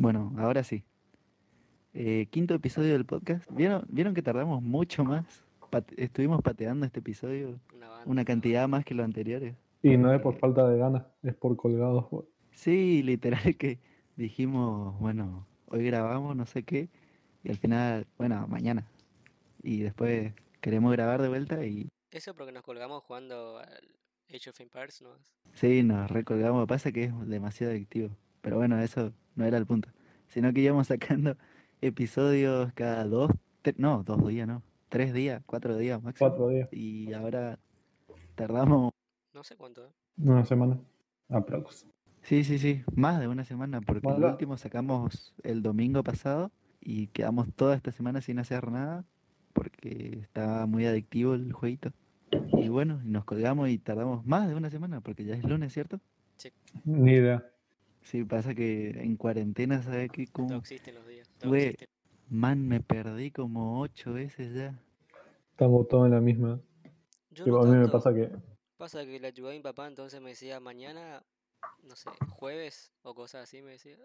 Bueno, ahora sí. Eh, quinto episodio del podcast. ¿Vieron, ¿Vieron que tardamos mucho más? Pate- estuvimos pateando este episodio Una banda. una cantidad más que los anteriores. Y no es por falta de ganas, es por colgados. Sí, literal que dijimos, bueno, hoy grabamos no sé qué, y al final, bueno, mañana. Y después queremos grabar de vuelta y Eso porque nos colgamos jugando al Age of Empires, ¿no? sí, nos recolgamos. Pasa que es demasiado adictivo. Pero bueno, eso no era el punto. Sino que íbamos sacando episodios cada dos, tre- no, dos días, no, tres días, cuatro días máximo. Cuatro días, Y ahora tardamos, No sé cuánto, ¿eh? una semana. Aprox. sí, sí, sí, más de una semana, porque el último sacamos el domingo pasado y quedamos toda esta semana sin hacer nada porque estaba muy adictivo el jueguito. Y bueno, nos colgamos y tardamos más de una semana porque ya es lunes, ¿cierto? Ni idea. Sí, pasa que en cuarentena, ¿sabes qué? No Como, existen los días. no Güey. existen. man, me perdí como ocho veces ya. Estamos todos en la misma. Yo no a mí me pasa que Pasa que le ayudé a mi papá, entonces me decía mañana, no sé, jueves o cosas así, me decía.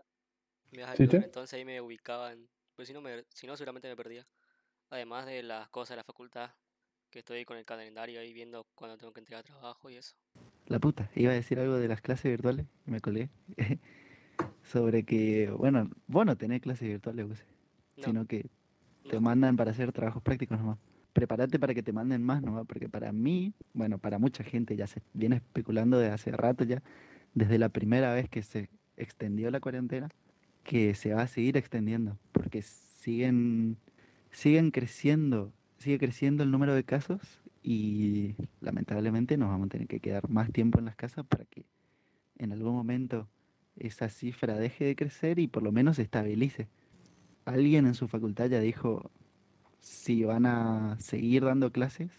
Me vas a ¿Sí, ayudar. Entonces ahí me ubicaban. Pues si no, me, si no, seguramente me perdía. Además de las cosas de la facultad, que estoy con el calendario ahí viendo cuándo tengo que entregar trabajo y eso. La puta, iba a decir algo de las clases virtuales, y me colgué. Sobre que, bueno, vos no tenés clases virtuales, No, sino que te no. mandan para hacer trabajos prácticos nomás. Prepárate para que te manden más nomás, porque para mí, bueno, para mucha gente ya se viene especulando de hace rato ya, desde la primera vez que se extendió la cuarentena, que se va a seguir extendiendo, porque siguen, siguen creciendo, sigue creciendo el número de casos y lamentablemente nos vamos a tener que quedar más tiempo en las casas para que en algún momento esa cifra deje de crecer y por lo menos se estabilice. Alguien en su facultad ya dijo si van a seguir dando clases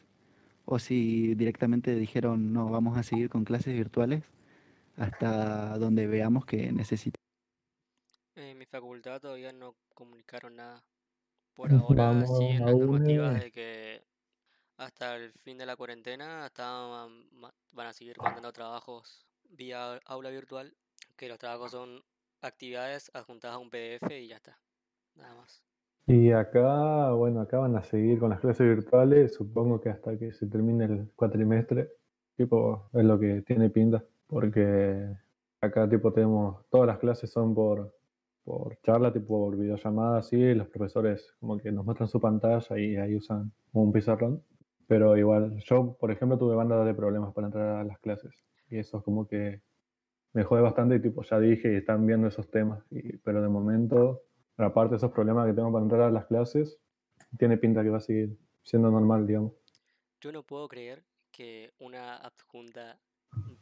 o si directamente dijeron no, vamos a seguir con clases virtuales hasta donde veamos que necesita. En mi facultad todavía no comunicaron nada. Por ahora Vamos siguen las normativas de que hasta el fin de la cuarentena hasta van a seguir mandando trabajos vía aula virtual, que los trabajos son actividades adjuntadas a un PDF y ya está. Nada más. Y acá, bueno, acá van a seguir con las clases virtuales, supongo que hasta que se termine el cuatrimestre, tipo, es lo que tiene pinta, porque acá, tipo, tenemos, todas las clases son por, por charla, tipo, por videollamada, así, los profesores como que nos muestran su pantalla y ahí usan un pizarrón, pero igual, yo, por ejemplo, tuve banda de problemas para entrar a las clases, y eso es como que me jode bastante y, tipo, ya dije y están viendo esos temas, y, pero de momento... Aparte de esos problemas que tengo para entrar a las clases, tiene pinta que va a seguir siendo normal, digamos. Yo no puedo creer que una adjunta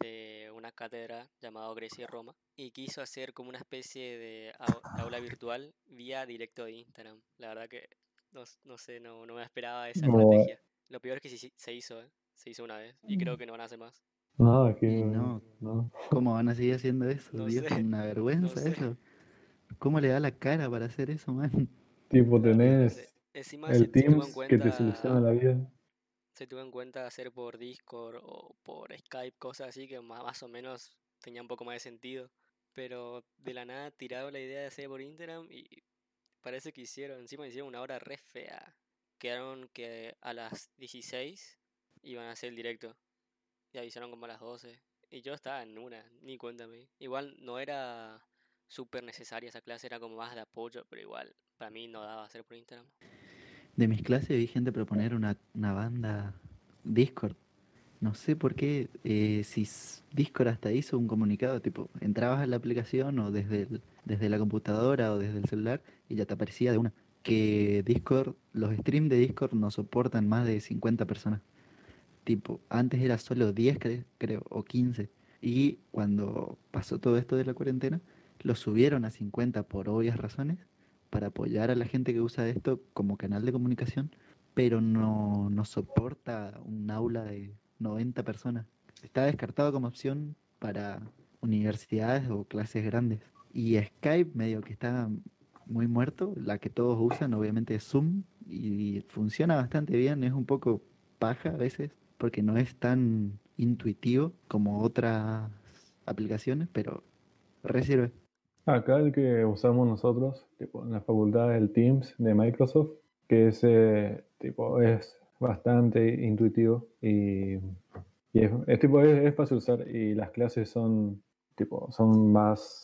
de una cátedra llamada Grecia y Roma y quiso hacer como una especie de au- aula virtual vía directo de Instagram. La verdad que no, no sé, no, no me esperaba esa No. estrategia. Lo peor es que sí- sí se hizo, ¿eh? Se hizo una vez y Mm. creo que no van a hacer más. No, que no. no. ¿Cómo van a seguir haciendo eso? No Dios, sé, una vergüenza eso. ¿Cómo le da la cara para hacer eso, man? Tipo, tenés Encima se, el en Teams que te cuenta, soluciona la vida. se tuvo en cuenta hacer por Discord o por Skype, cosas así que ma- más o menos tenía un poco más de sentido. Pero de la nada tiraron la idea de hacer por Instagram y parece que hicieron, encima hicieron una hora re fea. Quedaron que a las 16 iban a hacer el directo y avisaron como a las 12. Y yo estaba en una, ni cuéntame. Igual no era súper necesaria esa clase, era como más de apoyo, pero igual para mí no daba hacer por Instagram. De mis clases vi gente proponer una, una banda Discord. No sé por qué, eh, si Discord hasta hizo un comunicado, tipo, entrabas a la aplicación o desde, desde la computadora o desde el celular y ya te aparecía de una. Que Discord, los streams de Discord no soportan más de 50 personas. Tipo, antes era solo 10 cre- creo, o 15. Y cuando pasó todo esto de la cuarentena, lo subieron a 50 por obvias razones para apoyar a la gente que usa esto como canal de comunicación, pero no, no soporta un aula de 90 personas. Está descartado como opción para universidades o clases grandes. Y Skype medio que está muy muerto, la que todos usan obviamente es Zoom y funciona bastante bien, es un poco paja a veces porque no es tan intuitivo como otras aplicaciones, pero re sirve. Acá el que usamos nosotros, tipo en la facultad del Teams de Microsoft, que ese tipo es bastante intuitivo y, y es, es tipo es, es usar y las clases son tipo son más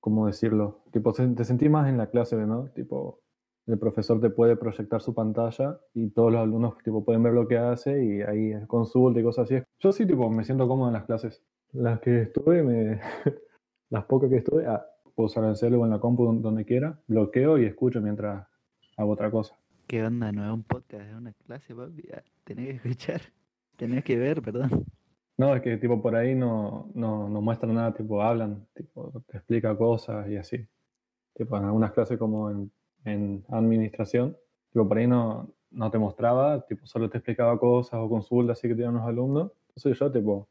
¿cómo decirlo? Tipo te sentís más en la clase, ¿no? Tipo el profesor te puede proyectar su pantalla y todos los alumnos tipo pueden ver lo que hace y ahí consulta y cosas así. Yo sí tipo me siento cómodo en las clases. Las que estuve me las pocas que estuve ah, puedo usar el celu o en la compu don- donde quiera, bloqueo y escucho mientras hago otra cosa. ¿Qué onda? No es un podcast, es una clase, papi. Ah, Tenés que escuchar. Tenés que ver, perdón. No, es que tipo por ahí no, no, no muestran nada, tipo hablan, tipo te explica cosas y así. Tipo en algunas clases como en, en administración, tipo por ahí no, no te mostraba, tipo solo te explicaba cosas o consultas así que tenían los alumnos. Entonces yo tipo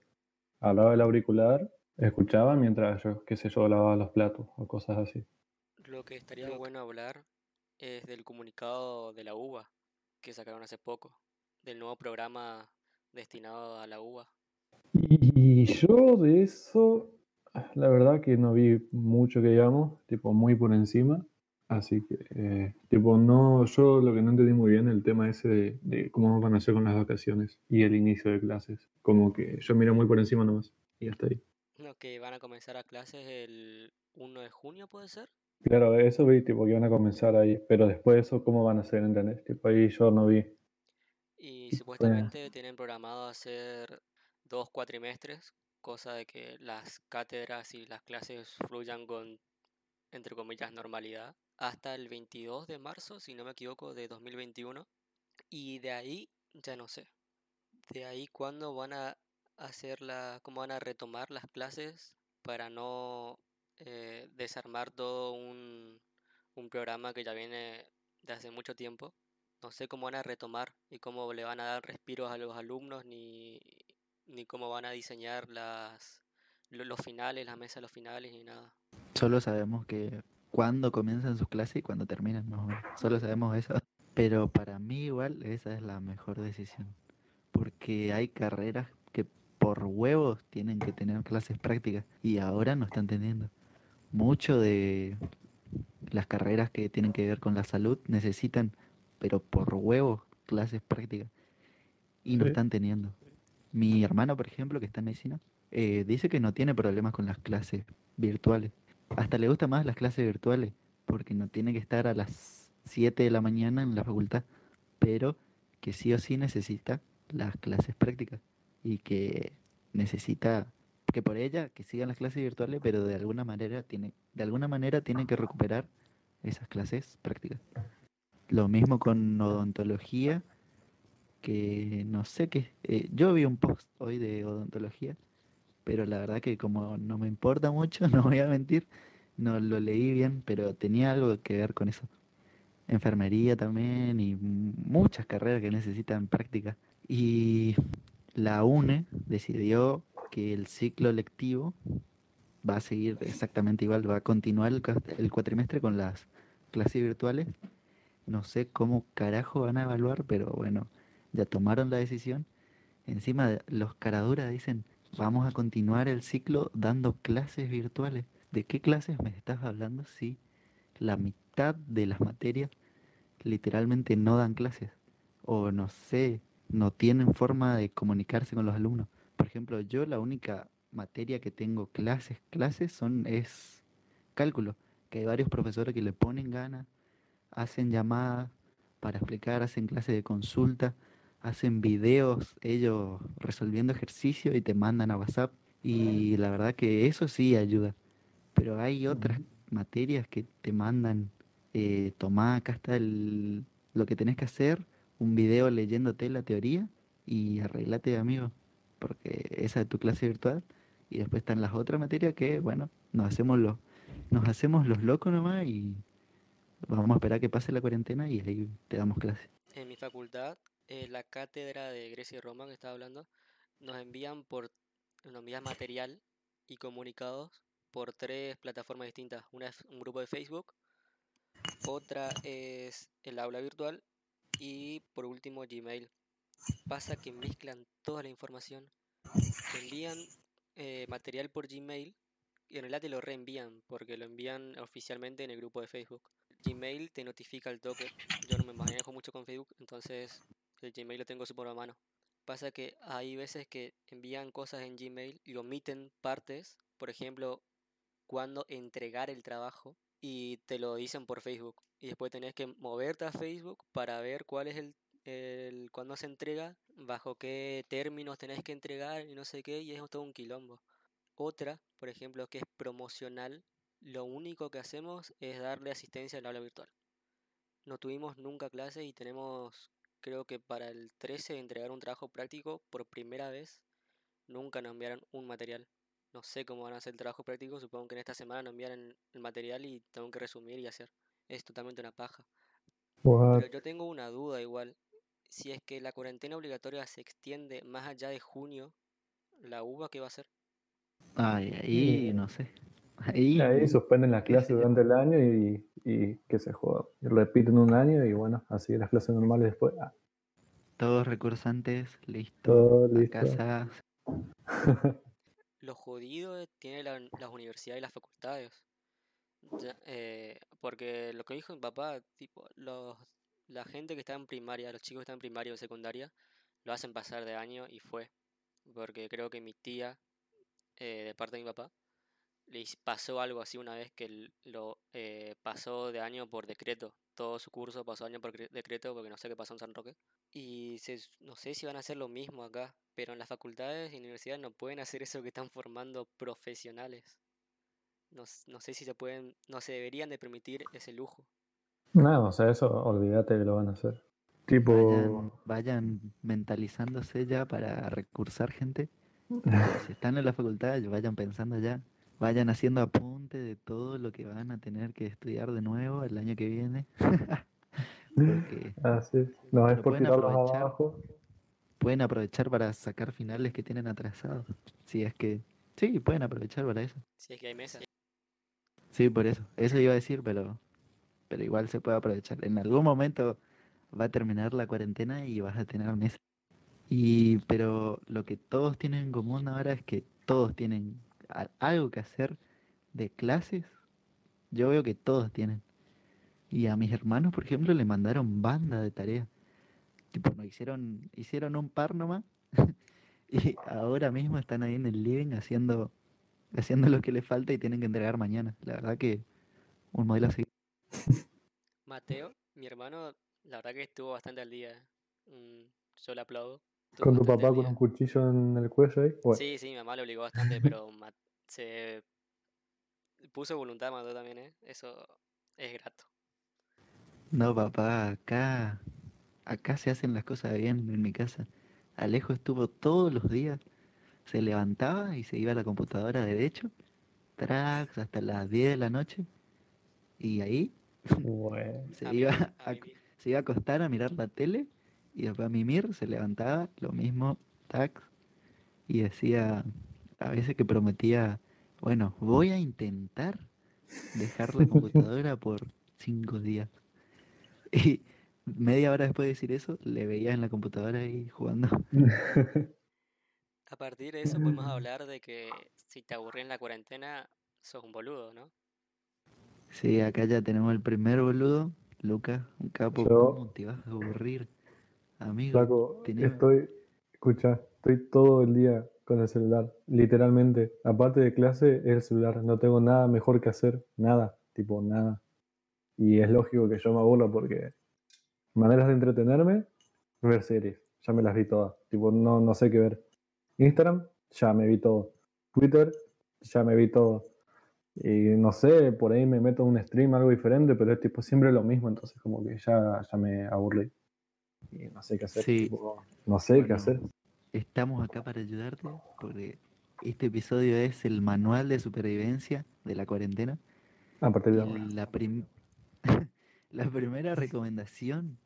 hablaba del auricular, escuchaba mientras yo, qué sé yo, lavaba los platos o cosas así. Lo que estaría bueno hablar es del comunicado de la UBA que sacaron hace poco, del nuevo programa destinado a la UBA. Y yo de eso, la verdad que no vi mucho que digamos, tipo muy por encima. Así que, eh, tipo, no, yo lo que no entendí muy bien el tema ese de, de cómo van a ser con las vacaciones y el inicio de clases. Como que yo miré muy por encima nomás y hasta ahí. No, que van a comenzar a clases el 1 de junio, ¿puede ser? Claro, eso vi, tipo, que iban a comenzar ahí, pero después de eso, ¿cómo van a ser, entendés? Tipo, ahí yo no vi. Y supuestamente tienen programado hacer dos cuatrimestres, cosa de que las cátedras y las clases fluyan con, entre comillas, normalidad, hasta el 22 de marzo, si no me equivoco, de 2021. Y de ahí, ya no sé. De ahí, ¿cuándo van a hacer la, cómo van a retomar las clases para no eh, desarmar todo un, un programa que ya viene de hace mucho tiempo? No sé cómo van a retomar y cómo le van a dar respiros a los alumnos, ni, ni cómo van a diseñar las, lo- los finales, las mesas de los finales, ni nada. Solo sabemos que cuándo comienzan sus clases y cuándo terminan, más o menos. Solo sabemos eso. Pero para mí igual esa es la mejor decisión. Porque hay carreras que por huevos tienen que tener clases prácticas y ahora no están teniendo. Mucho de las carreras que tienen que ver con la salud necesitan, pero por huevos, clases prácticas. Y no Sí. están teniendo. Mi hermano, por ejemplo, que está en medicina, eh, dice que no tiene problemas con las clases virtuales. Hasta le gustan más las clases virtuales, porque no tiene que estar a las 7 de la mañana en la facultad, pero que sí o sí necesita las clases prácticas y que necesita que por ella que sigan las clases virtuales, pero de alguna manera tiene de alguna manera tiene que recuperar esas clases prácticas. Lo mismo con odontología, que no sé qué. eh, yo vi un post hoy de odontología, pero la verdad que como no me importa mucho, no voy a mentir, no lo leí bien, pero tenía algo que ver con eso. Enfermería también y muchas carreras que necesitan práctica. Y la UNE decidió que el ciclo lectivo va a seguir exactamente igual, va a continuar el, el cuatrimestre con las clases virtuales. No sé cómo carajo van a evaluar, pero bueno, ya tomaron la decisión. Encima los caraduras dicen, vamos a continuar el ciclo dando clases virtuales. ¿De qué clases me estás hablando si la mitad de las materias literalmente no dan clases? O no sé, no tienen forma de comunicarse con los alumnos. Por ejemplo, yo la única materia que tengo clases, clases son es cálculo, que hay varios profesores que le ponen ganas, hacen llamadas para explicar, hacen clases de consulta, hacen videos ellos resolviendo ejercicios y te mandan a WhatsApp. Y la verdad que eso sí ayuda. Pero hay otras materias que te mandan, eh, tomá, acá está el, lo que tenés que hacer, un video leyéndote la teoría y arreglate amigo, porque esa es tu clase virtual. Y después están las otras materias que, bueno, nos hacemos los, nos hacemos los locos nomás y vamos a esperar que pase la cuarentena y ahí te damos clase. En mi facultad, eh, la cátedra de Grecia y Roma que estaba hablando, nos envían por nos envían material y comunicados por tres plataformas distintas. Una es un grupo de Facebook, otra es el aula virtual y por último Gmail. Pasa que mezclan toda la información. Envían eh, material por Gmail en realidad te lo reenvían, porque lo envían oficialmente en el grupo de Facebook. Gmail te notifica el toque. Yo no me manejo mucho con Facebook, entonces el Gmail lo tengo súper a mano. Pasa que hay veces que envían cosas en Gmail y omiten partes, por ejemplo, cuando entregar el trabajo y te lo dicen por Facebook. Y después tenés que moverte a Facebook para ver cuál es el, el cuándo se entrega, bajo qué términos tenés que entregar y no sé qué, y es todo un quilombo. Otra, por ejemplo, que es promocional, lo único que hacemos es darle asistencia al aula virtual. No tuvimos nunca clase y tenemos, creo que para el 13, entregar un trabajo práctico por primera vez. Nunca nos enviaron un material. No sé cómo van a hacer el trabajo práctico, supongo que en esta semana nos enviaron el material y tengo que resumir y hacer. Es totalmente una paja. What? Pero yo tengo una duda igual. Si es que la cuarentena obligatoria se extiende más allá de junio, ¿la UBA qué va a hacer? Ay, ahí Mm. no sé. Ahí, Ahí suspenden las clases durante el año y, y que se joda. Y repiten un año y bueno, así las clases normales después. Ah, todos recursantes, listo. todo listo. casa. Lo jodido tiene la- las universidades y las facultades. Ya, eh, porque lo que dijo mi papá, tipo, los, la gente que está en primaria, los chicos que están en primaria o secundaria, lo hacen pasar de año y fue. Porque creo que mi tía, eh, de parte de mi papá, le his- pasó algo así una vez que lo eh, pasó de año por decreto. Todo su curso pasó año por cre- decreto porque no sé qué pasó en San Roque. Y se no sé si van a hacer lo mismo acá, pero en las facultades y universidades no pueden hacer eso que están formando profesionales. No, no sé si se pueden, no se deberían de permitir ese lujo. No, o sea, eso olvídate que lo van a hacer. Tipo, Vayan, vayan mentalizándose ya para recursar gente. Si están en la facultad, vayan pensando ya. Vayan haciendo apunte de todo lo que van a tener que estudiar de nuevo el año que viene. Porque así, no es por pueden tirarlos aprovechar. abajo. pueden aprovechar para sacar finales que tienen atrasados. Si es que... Sí, pueden aprovechar para eso. Si es que hay mesas. Sí, por eso. Eso iba a decir, pero, pero igual se puede aprovechar. En algún momento va a terminar la cuarentena y vas a tener mesa. Y, pero lo que todos tienen en común ahora es que todos tienen algo que hacer de clases. Yo veo que todos tienen. Y a mis hermanos, por ejemplo, le mandaron banda de tareas. Tipo, no hicieron, hicieron un par nomás. y ahora mismo están ahí en el living haciendo haciendo lo que les falta y tienen que entregar mañana. La verdad que un modelo así. Mateo, mi hermano, la verdad que estuvo bastante al día. mm, yo aplaudo. Con tu papá con un cuchillo en el cuello ahí. Bueno, Sí, sí, mi mamá le obligó bastante, pero se puso voluntad, Mateo también, ¿eh? Eso es grato. No, papá, acá, acá se hacen las cosas bien en mi casa. Alejo estuvo todos los días, se levantaba y se iba a la computadora derecho, tracks hasta las 10 de la noche, y ahí bueno. se A iba a a, se iba a acostar a mirar la tele, y después a mimir, se levantaba, lo mismo, tac, y decía, a veces que prometía, bueno, voy a intentar dejar la computadora por cinco días. Y media hora después de decir eso, le veía en la computadora ahí jugando. A partir de eso podemos hablar de que si te aburrí en la cuarentena, sos un boludo, ¿no? Sí, acá ya tenemos el primer boludo, Lucas, un capo, Yo- ¿cómo te vas a aburrir? Amigo, tenés- estoy, escucha, estoy todo el día con el celular, literalmente. Aparte de clase, es el celular. No tengo nada mejor que hacer, nada, tipo nada. Y es lógico que yo me aburra porque maneras de entretenerme, ver series, ya me las vi todas. Tipo, no, no sé qué ver. Instagram, ya me vi todo. Twitter, ya me vi todo. Y no sé, por ahí me meto en un stream, algo diferente, pero es tipo siempre lo mismo, entonces como que ya, ya me aburrí. Y no sé qué hacer. Sí. no sé qué hacer. estamos acá para ayudarte, porque este episodio es el manual de supervivencia de la cuarentena. A partir de ahora. la, prim- la primera recomendación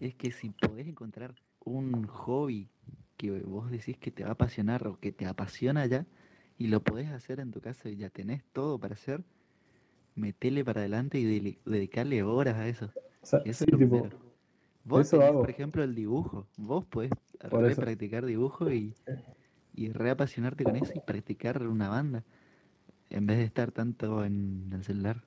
es que si podés encontrar un hobby que vos decís que te va a apasionar o que te apasiona ya y lo podés hacer en tu casa y ya tenés todo para hacer, metele para adelante y dedicarle horas a eso. O sea, Eso sí, es lo tipo, primero. Vos eso tenés, por ejemplo, el dibujo. Vos podés re practicar dibujo y, y reapasionarte con eso y practicar una banda. en vez de estar tanto en el celular.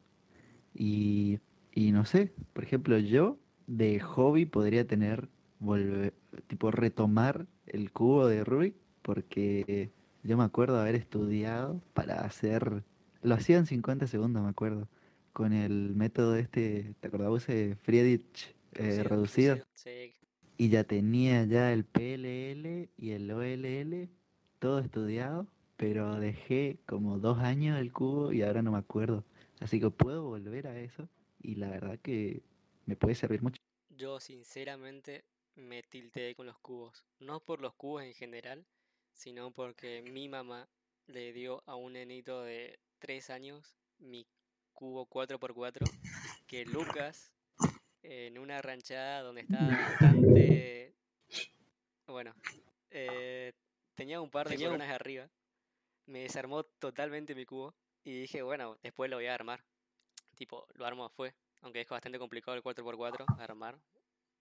Y, y no sé, por ejemplo, yo de hobby podría tener, volver, tipo retomar el cubo de Rubik, porque yo me acuerdo haber estudiado para hacer, lo hacía en 50 segundos, me acuerdo, con el método este, ¿te acordabas ese Friedrich eh, reducido? Sí, Y ya tenía ya el PLL y el OLL todo estudiado, pero dejé como dos años el cubo y ahora no me acuerdo. Así que puedo volver a eso y la verdad que me puede servir mucho. yo sinceramente me tilteé con los cubos. No por los cubos en general, sino porque mi mamá le dio a un nenito de 3 años mi cubo 4x4 que Lucas en una ranchada donde estaba bastante bueno eh, tenía un par de coronas arriba. Me desarmó totalmente mi cubo y dije bueno después lo voy a armar tipo lo armo fue aunque es bastante complicado el 4x4 armar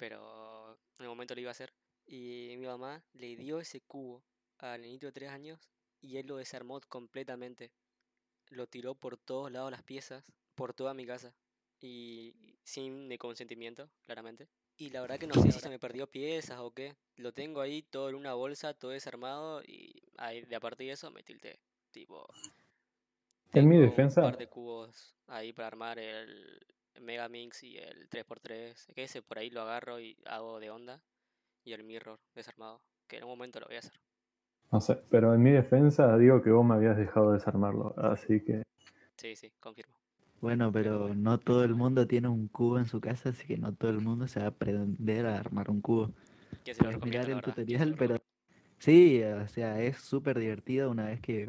pero en el momento lo iba a hacer. Y mi mamá le dio ese cubo al niñito de 3 años y él lo desarmó completamente. Lo tiró por todos lados las piezas, por toda mi casa. Y sin mi consentimiento, claramente. Y la verdad que no sé si se me perdió piezas o qué. Lo tengo ahí todo en una bolsa, todo desarmado. Y ahí, de a partir de eso me tilté. Tipo. En mi defensa- Un par de cubos ahí para armar el Megamix y el 3x3. Que ese por ahí lo agarro y hago de onda. Y el mirror desarmado. Que en un momento lo voy a hacer. No sé, pero en mi defensa digo que vos me habías dejado desarmarlo, así que Sí, sí, confirmo. Bueno, pero no todo el mundo tiene un cubo en su casa, así que no todo el mundo se va a aprender a armar un cubo. Que se lo mirar el tutorial, pero sí, o sea, es súper divertido una vez que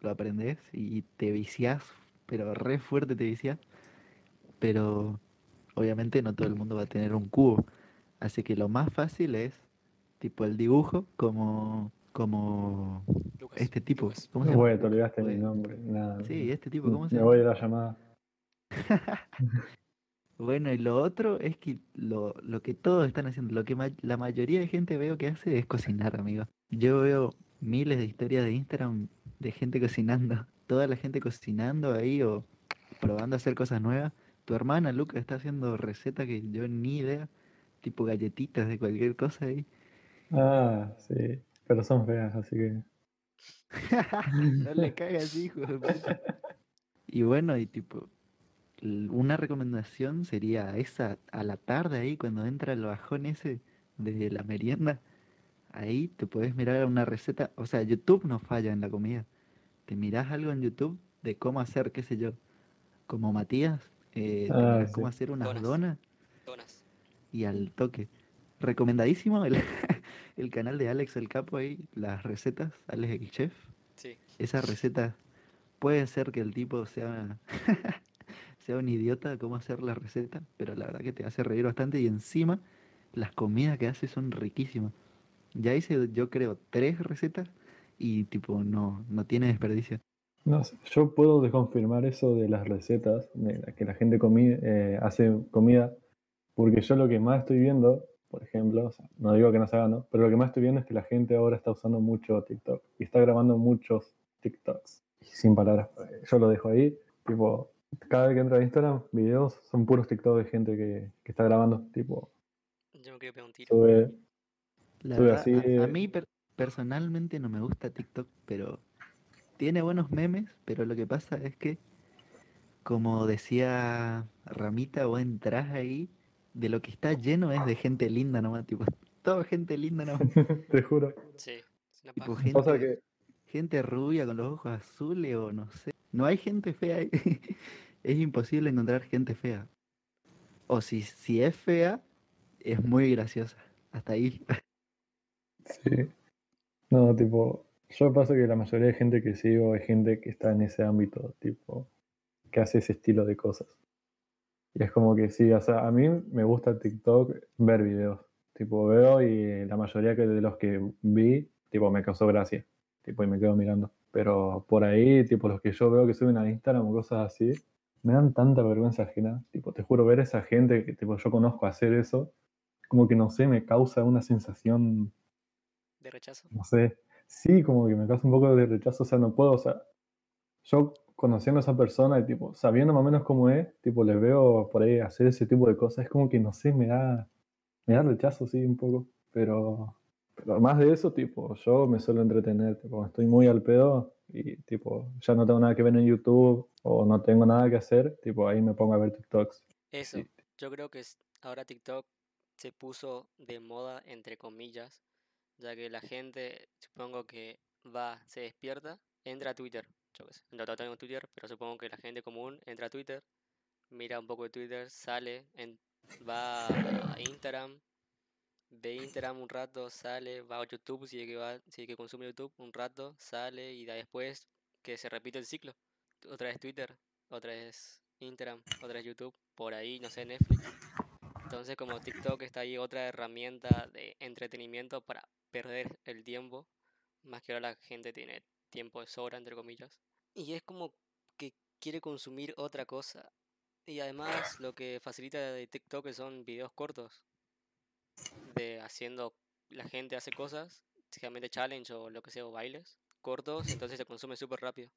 lo aprendes y te viciás, pero re fuerte te viciás. Pero obviamente no todo el mundo va a tener un cubo. Así que lo más fácil es tipo el dibujo como como Lucas, este tipo. Lucas. ¿Cómo se llama? Güey, te olvidaste mi nombre. Nada. Sí, este tipo, ¿cómo se Me voy a la llamada. Bueno, y lo otro es que lo, lo que todos están haciendo, lo que ma- la mayoría de gente veo que hace es cocinar, amigo. Yo veo miles de historias de Instagram de gente cocinando, toda la gente cocinando ahí o probando a hacer cosas nuevas. Tu hermana Luca está haciendo recetas que yo ni idea, tipo galletitas de cualquier cosa ahí. Ah, sí. Pero son feas, así que. No le cagas, hijo. Y bueno, y tipo, una recomendación sería esa a la tarde ahí, cuando entra el bajón ese de la merienda, ahí te puedes mirar una receta, o sea, YouTube no falla en la comida. Te mirás algo en YouTube de cómo hacer, qué sé yo, como Matías, eh, te Ah, cómo hacer unas Donas. donas Donas. y al toque. Recomendadísimo el, el canal de Alex el Capo ahí, las recetas, Alex el Chef. Sí. Esa receta puede ser que el tipo sea, sea un idiota cómo hacer la receta, pero la verdad que te hace reír bastante y encima las comidas que hace son riquísimas. Ya hice yo creo tres recetas y tipo no, no tiene desperdicio. No yo puedo desconfirmar eso de las recetas, de la- que la gente eh, hace comida, porque yo lo que más estoy viendo, por ejemplo, no digo que no se haga, ¿no? Pero lo que más estoy viendo es que la gente ahora está usando mucho TikTok y está grabando muchos TikToks. Sin palabras, eh, yo lo dejo ahí, tipo, cada vez que entro a Instagram, videos son puros TikTok de gente que, que está grabando, tipo, Yo me quiero pegar un tiro. sube, La Sube verdad, así, a, a mí per- personalmente no me gusta TikTok, pero tiene buenos memes, pero lo que pasa es que, como decía Ramita, vos entrás ahí, de lo que está lleno es de gente linda nomás, tipo, toda gente linda nomás, te juro. Sí, es una tipo gente, que gente rubia con los ojos azules o no sé, no hay gente fea es imposible encontrar gente fea, o si, si es fea, es muy graciosa, hasta ahí. Sí. No, tipo, yo pasa que la mayoría de gente que sigo es gente que está en ese ámbito, tipo, que hace ese estilo de cosas. Y es como que sí, o sea, a mí me gusta TikTok ver videos. Tipo, veo y la mayoría de los que vi, tipo, me causó gracia. Tipo, y me quedo mirando. Pero por ahí, tipo, los que yo veo que suben a Instagram o cosas así, me dan tanta vergüenza ajena. Tipo, te juro, ver a esa gente que, tipo, yo conozco hacer eso, como que no sé, me causa una sensación De rechazo. no sé, sí, como que me causa un poco de rechazo, o sea, no puedo, o sea, yo conociendo a esa persona y tipo, sabiendo más o menos cómo es, tipo, les veo por ahí hacer ese tipo de cosas, es como que no sé, me da, me da rechazo, sí, un poco. Pero, pero más de eso, tipo, yo me suelo entretener, tipo, estoy muy al pedo y tipo, ya no tengo nada que ver en YouTube o no tengo nada que hacer, tipo, ahí me pongo a ver TikToks. Eso, yo creo que ahora TikTok se puso de moda, entre comillas, ya que la gente, supongo que va, se despierta, entra a Twitter, yo qué sé, no no tengo Twitter, pero supongo que la gente común entra a Twitter, mira un poco de Twitter, sale, en- va a Instagram, ve Instagram un rato, sale, va a YouTube, si es que va, si que consume YouTube un rato, sale y da después que se repite el ciclo. Otra vez Twitter, otra vez Instagram, otra vez YouTube, por ahí, no sé, Netflix. Entonces como TikTok está ahí otra herramienta de entretenimiento para perder el tiempo, más que ahora la gente tiene tiempo de sobra, entre comillas. Y es como que quiere consumir otra cosa. Y además lo que facilita de TikTok son videos cortos de haciendo, la gente hace cosas, generalmente challenge o lo que sea, o bailes cortos, entonces se consume súper rápido.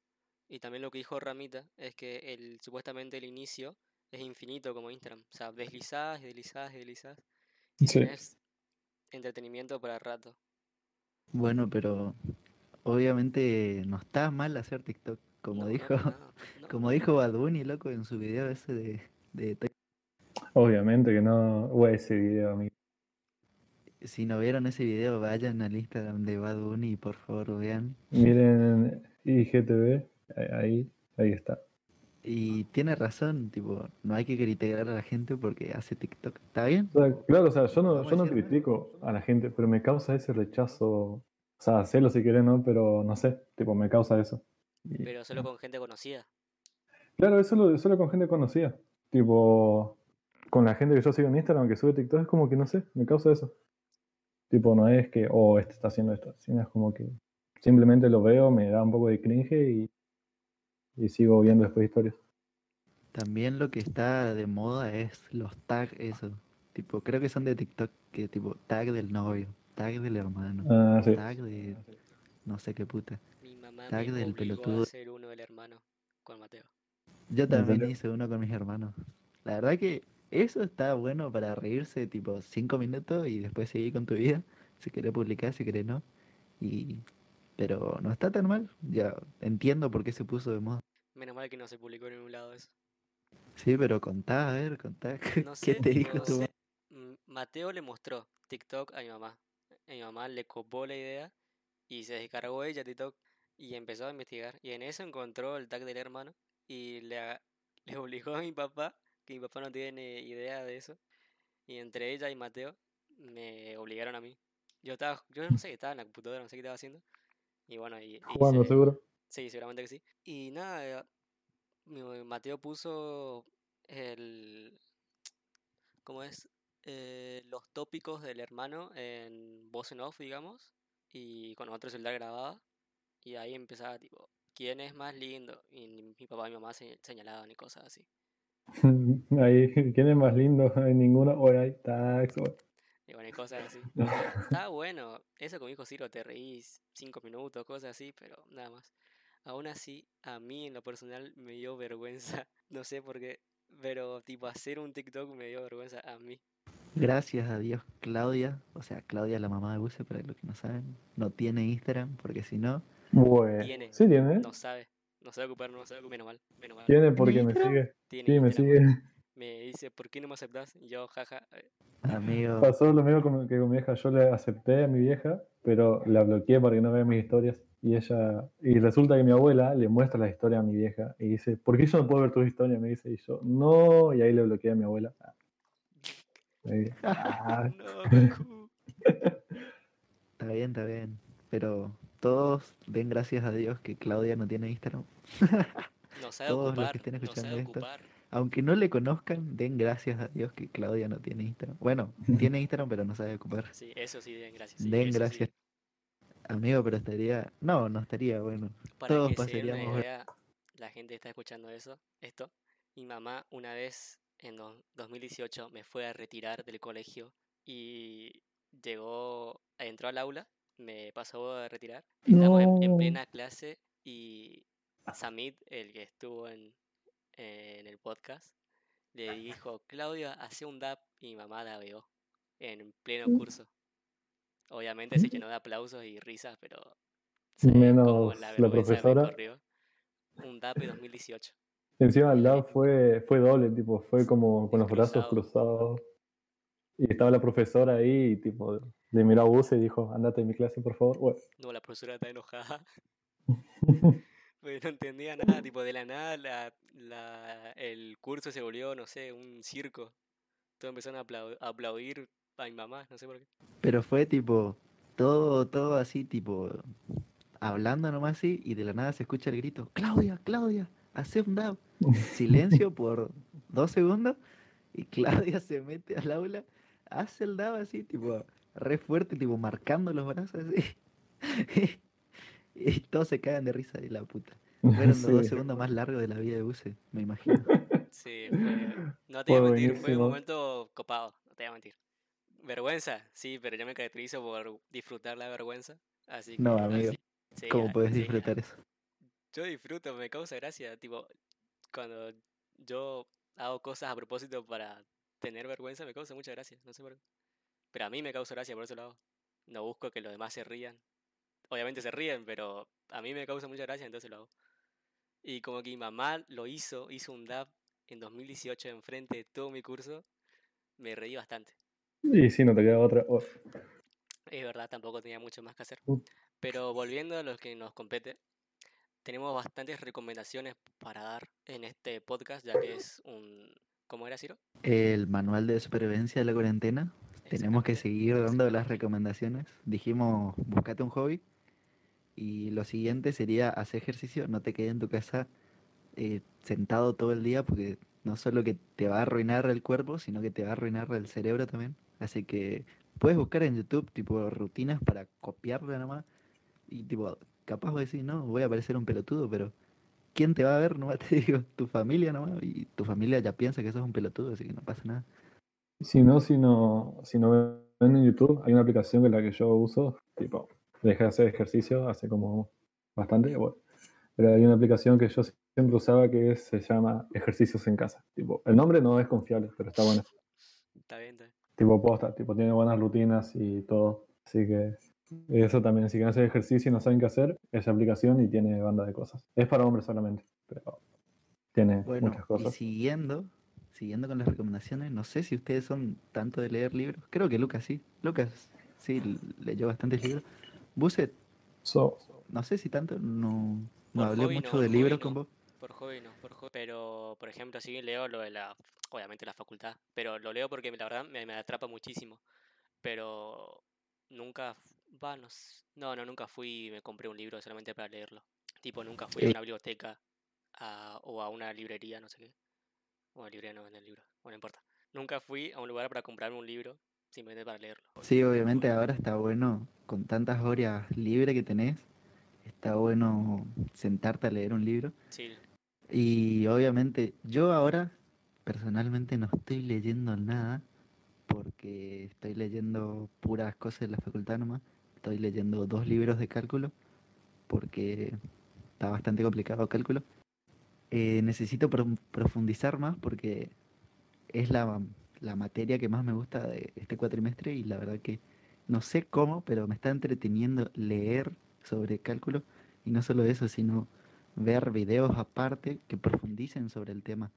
Y también lo que dijo Ramita es que el, supuestamente el inicio es infinito como Instagram. O sea, deslizás, y deslizás, y deslizás. Y Sí. tenés entretenimiento para rato. Bueno, pero obviamente no está mal hacer TikTok, como No, no, dijo, no, no, como no. dijo Bad Bunny, loco, en su video ese de, de TikTok. Obviamente que no, o ese video, amigo. Si no vieron ese video, vayan al Instagram de Bad Bunny y por favor vean. Miren IGTV, ahí- ahí, está. Y tiene razón, tipo, no hay que criticar a la gente porque hace TikTok. ¿Está bien? O sea, claro, o sea, yo no, yo no critico a la gente, pero me causa ese rechazo. O sea, hacelo si querés, ¿no? Pero no sé, tipo, me causa eso. Y- Pero solo con gente conocida. Claro, eso lo, solo con gente conocida. Tipo, con la gente que yo sigo en Instagram que sube TikTok, es como que no sé, me causa eso. Tipo, no es que, oh, este está haciendo esto, sino es como que simplemente lo veo, me da un poco de cringe y, y sigo viendo después historias. También lo que está de moda es los tags, eso. Tipo, creo que son de TikTok, que tipo, tag del novio, tag del hermano, Ah, sí. tag de no sé qué puta. Mi mamá Tag me del pelotudo. a hacer uno del hermano con Mateo. Yo también hice uno con mis hermanos. La verdad que eso está bueno para reírse, tipo, cinco minutos y después seguir con tu vida. Si querés publicar, si querés no. Y... Pero no está tan mal. Ya entiendo por qué se puso de moda. Menos mal que no se publicó en ningún lado eso. Sí, pero contá, a ver, contá. No ¿Qué sé, te dijo no tu. Mm, Mateo le mostró TikTok a mi mamá. A mi mamá le copó la idea y se descargó ella TikTok y empezó a investigar. Y en eso encontró el tag del hermano y le, le obligó a mi papá, que mi papá no tiene idea de eso. Y entre ella y Mateo me obligaron a mí. Yo estaba, yo no sé, estaba en la computadora, no sé qué estaba haciendo. Y bueno, y Jugando, seguro. Sí, seguramente que sí. Y nada, mi- Mateo puso el... ¿Cómo es? Eh, los tópicos del hermano en voz en off, digamos, y con otro celular grababa. Y ahí empezaba, tipo, ¿quién es más lindo? Y mi papá y mi mamá se señalaban y cosas así. Ahí, ¿quién es más lindo? Hay ninguno. O hay tax. o- Y bueno, y cosas así. Está bueno. Eso con mi hijo Ciro te reís cinco minutos, cosas así, pero nada más. Aún así, a mí en lo personal me dio vergüenza. No sé por qué. Pero tipo hacer un TikTok me dio vergüenza a mí. Gracias a Dios, Claudia, o sea, Claudia, la mamá de Buse, para los que no saben, no tiene Instagram, porque si no, Bueno, Tiene. sí tiene. No sabe. No sabe ocupar, no sabe ocupar. Menos mal. Menos mal. Tiene porque me sigue. Tiene Sí, me sigue. Me dice, ¿por qué no me aceptas? Y yo, jaja. eh, amigo, Pasó lo mismo con- que con mi vieja. Yo le acepté a mi vieja, pero la bloqueé para que no vea mis historias. Y ella, y resulta que mi abuela le muestra la historia a mi vieja y dice, ¿por qué yo no puedo ver tus historias? Me dice, y yo, no, y ahí le bloqueé a mi abuela. Ah. Ahí, ah, No, está bien, está bien, pero todos den gracias a Dios que Claudia no tiene Instagram. No sabe Todos los que estén escuchando esto. ocupar. Aunque no le conozcan, den gracias a Dios que Claudia no tiene Instagram. Bueno, tiene Instagram, pero no sabe ocupar. Sí, eso sí, den gracias. sí, Den sí. gracias. Amigo, pero estaría... No, no estaría bueno. Para Todos que se den una pasaríamos... idea, la gente está escuchando eso, esto. Mi mamá una vez en do- 2018 me fue a retirar del colegio y llegó, entró al aula, me pasó a retirar. Estamos en, plena clase y Samit, el que estuvo en, en el podcast, le dijo, Claudia, hace un DAP y mi mamá la veo en pleno Mm. curso. Obviamente se llenó de aplausos y risas, pero Menos la la profesora. Un DAP de 2018. Encima el lab fue, fue doble, tipo, fue como con los brazos Cruzado. cruzados. Y estaba la profesora ahí y tipo, le miró a Buse y dijo, andate de mi clase, por favor. Bueno, No, la profesora está enojada. No entendía nada, tipo de la nada la, la- el curso se volvió, no sé, un circo. Todos empezaron a aplau- a aplaudir a mi mamá, no sé por qué. Pero fue tipo, todo, todo así, tipo, hablando nomás así, y de la nada se escucha el grito, Claudia, Claudia, hace un dab. Silencio por dos segundos, y Claudia se mete al aula, hace el dab así, tipo, re fuerte, tipo, marcando los brazos así. y todos se cagan de risa de la puta. Fueron los dos segundos más largos de la vida de Use, me imagino. Sí, fue, no te voy a mentir, fue un momento copado, no te voy a mentir. Vergüenza, sí, pero yo me caracterizo por disfrutar la vergüenza. Así que No, amigo, así- sí, ¿Cómo a- puedes sí, disfrutar eso? Yo disfruto, me causa gracia, tipo, cuando yo hago cosas a propósito para tener vergüenza, me causa mucha gracia, no sé por qué. Pero a mí me causa gracia, por eso lo hago. No busco que los demás se rían. Obviamente se ríen, pero a mí me causa mucha gracia, entonces lo hago. Y como que mi mamá lo hizo, hizo un DAP en 2018 enfrente de todo mi curso, me reí bastante. Y sí, no te queda otra. Oh, Es verdad, tampoco tenía mucho más que hacer. Mm. Pero volviendo a lo que nos compete, tenemos bastantes recomendaciones para dar en este podcast, ya que es un... ¿Cómo era, Ciro? El manual de supervivencia de la cuarentena. Tenemos que seguir dando las recomendaciones. Dijimos, buscate un hobby. Y lo siguiente sería hacer ejercicio. No te quedes en tu casa eh, sentado todo el día porque no solo que te va a arruinar el cuerpo, sino que te va a arruinar el cerebro también. Así que puedes buscar en YouTube tipo rutinas para copiarla nomás. Y tipo, capaz vos decís, no, voy a parecer un pelotudo, pero ¿quién te va a ver? Nomás te digo, tu familia nomás. Y tu familia ya piensa que sos un pelotudo, así que no pasa nada. Si no, si no, si no ven en YouTube, hay una aplicación que es la que yo uso, tipo, dejé de hacer ejercicio hace como bastante, bueno, pero hay una aplicación que yo siempre usaba que es- se llama Ejercicios en Casa. Tipo, el nombre no es confiable, pero está bueno. Está bien, está bien. Tipo posta, tipo tiene buenas rutinas y todo. Así que eso también, si quieren hacer ejercicio y no saben qué hacer, esa aplicación y tiene banda de cosas. Es para hombres solamente, pero tiene Bueno, muchas y cosas. siguiendo, siguiendo con las recomendaciones, no sé si ustedes son tanto de leer libros. Creo que Lucas sí. Lucas sí leyó bastantes libros. Buset, So, no sé si tanto, no, no hablé hobby mucho no, de libros no. con vos. Por hobby no, por hobby. Pero, por ejemplo, sí leo lo de la, obviamente la facultad, pero lo leo porque la verdad me, me atrapa muchísimo. Pero nunca, va, no, no, no, nunca fui y me compré un libro solamente para leerlo. Tipo, nunca fui a Eh. una biblioteca a- o a una librería, no sé qué. O a librería no venden libros, bueno, no importa. Nunca fui a un lugar para comprarme un libro simplemente para leerlo. Sí, obviamente ahora está bueno, con tantas horas libres que tenés, está bueno sentarte a leer un libro. Sí, Y obviamente yo ahora personalmente no estoy leyendo nada porque estoy leyendo puras cosas de la facultad nomás. Estoy leyendo dos libros de cálculo porque está bastante complicado cálculo. Eh, necesito pro- profundizar más porque es la, la materia que más me gusta de este cuatrimestre y la verdad que no sé cómo, pero me está entreteniendo leer sobre cálculo y no solo eso, sino ver videos aparte que profundicen sobre el tema.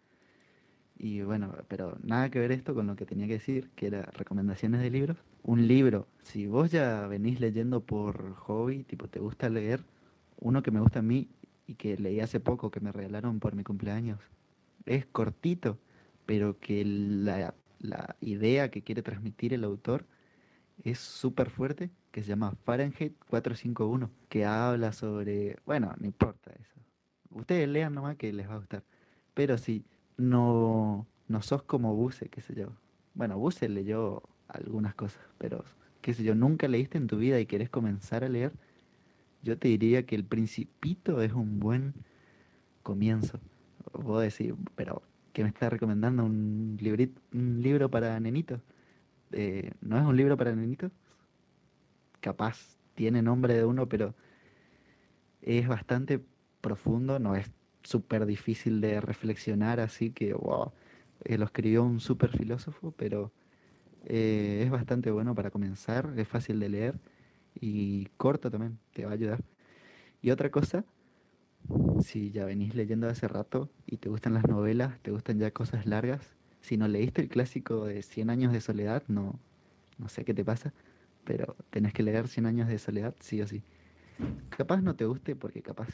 Y bueno, pero nada que ver esto con lo que tenía que decir, que era recomendaciones de libros. Un libro, si vos ya venís leyendo por hobby, tipo te gusta leer, uno que me gusta a mí y que leí hace poco, que me regalaron por mi cumpleaños, es cortito, pero que la, la idea que quiere transmitir el autor es súper fuerte, que se llama Fahrenheit 451, que habla sobre, bueno, no importa eso. Ustedes lean nomás que les va a gustar. Pero si no, no sos como Buse, qué sé yo. Bueno, Buse leyó algunas cosas, pero qué sé yo, nunca leíste en tu vida y querés comenzar a leer, yo te diría que El Principito es un buen comienzo. Vos decís, pero ¿qué me estás recomendando? ¿Un, librito, un libro para nenitos? Eh, ¿No es un libro para nenitos? Capaz tiene nombre de uno, pero es bastante profundo, no es súper difícil de reflexionar, así que, wow, eh, lo escribió un súper filósofo, pero eh, es bastante bueno para comenzar, es fácil de leer y corto también, te va a ayudar. Y otra cosa, si ya venís leyendo hace rato y te gustan las novelas, te gustan ya cosas largas, si no leíste el clásico de Cien años de soledad, no, no sé qué te pasa, pero tenés que leer Cien años de soledad, sí o sí. Capaz no te guste porque capaz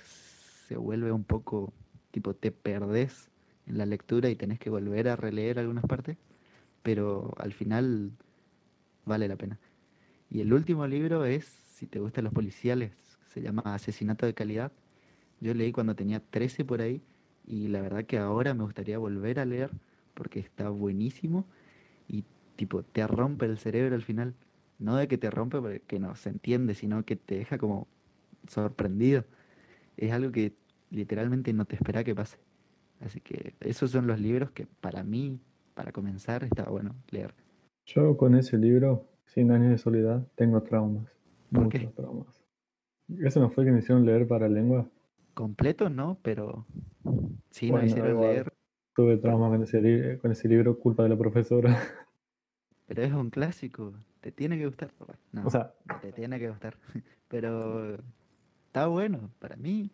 se vuelve un poco, tipo, te perdés en la lectura y tenés que volver a releer algunas partes, pero al final vale la pena. Y el último libro es, si te gustan los policiales, se llama Asesinato de Calidad. Yo leí cuando tenía 13 por ahí y la verdad que ahora me gustaría volver a leer porque está buenísimo y tipo te rompe el cerebro al final. No de que te rompe porque no se entiende, sino que te deja como sorprendido. Es algo que literalmente no te espera que pase. Así que esos son los libros que para mí, para comenzar, está bueno leer. Yo con ese libro, Cien años de soledad, tengo traumas. ¿Por muchos qué? traumas. ¿Eso no fue que me hicieron leer para lengua? Completo no, pero sí Bueno, nos hicieron igual. leer. Tuve traumas con ese, li- con ese libro, culpa de la profesora. Pero es un clásico, te tiene que gustar. No, o sea, te tiene que gustar. Pero está bueno, para mí.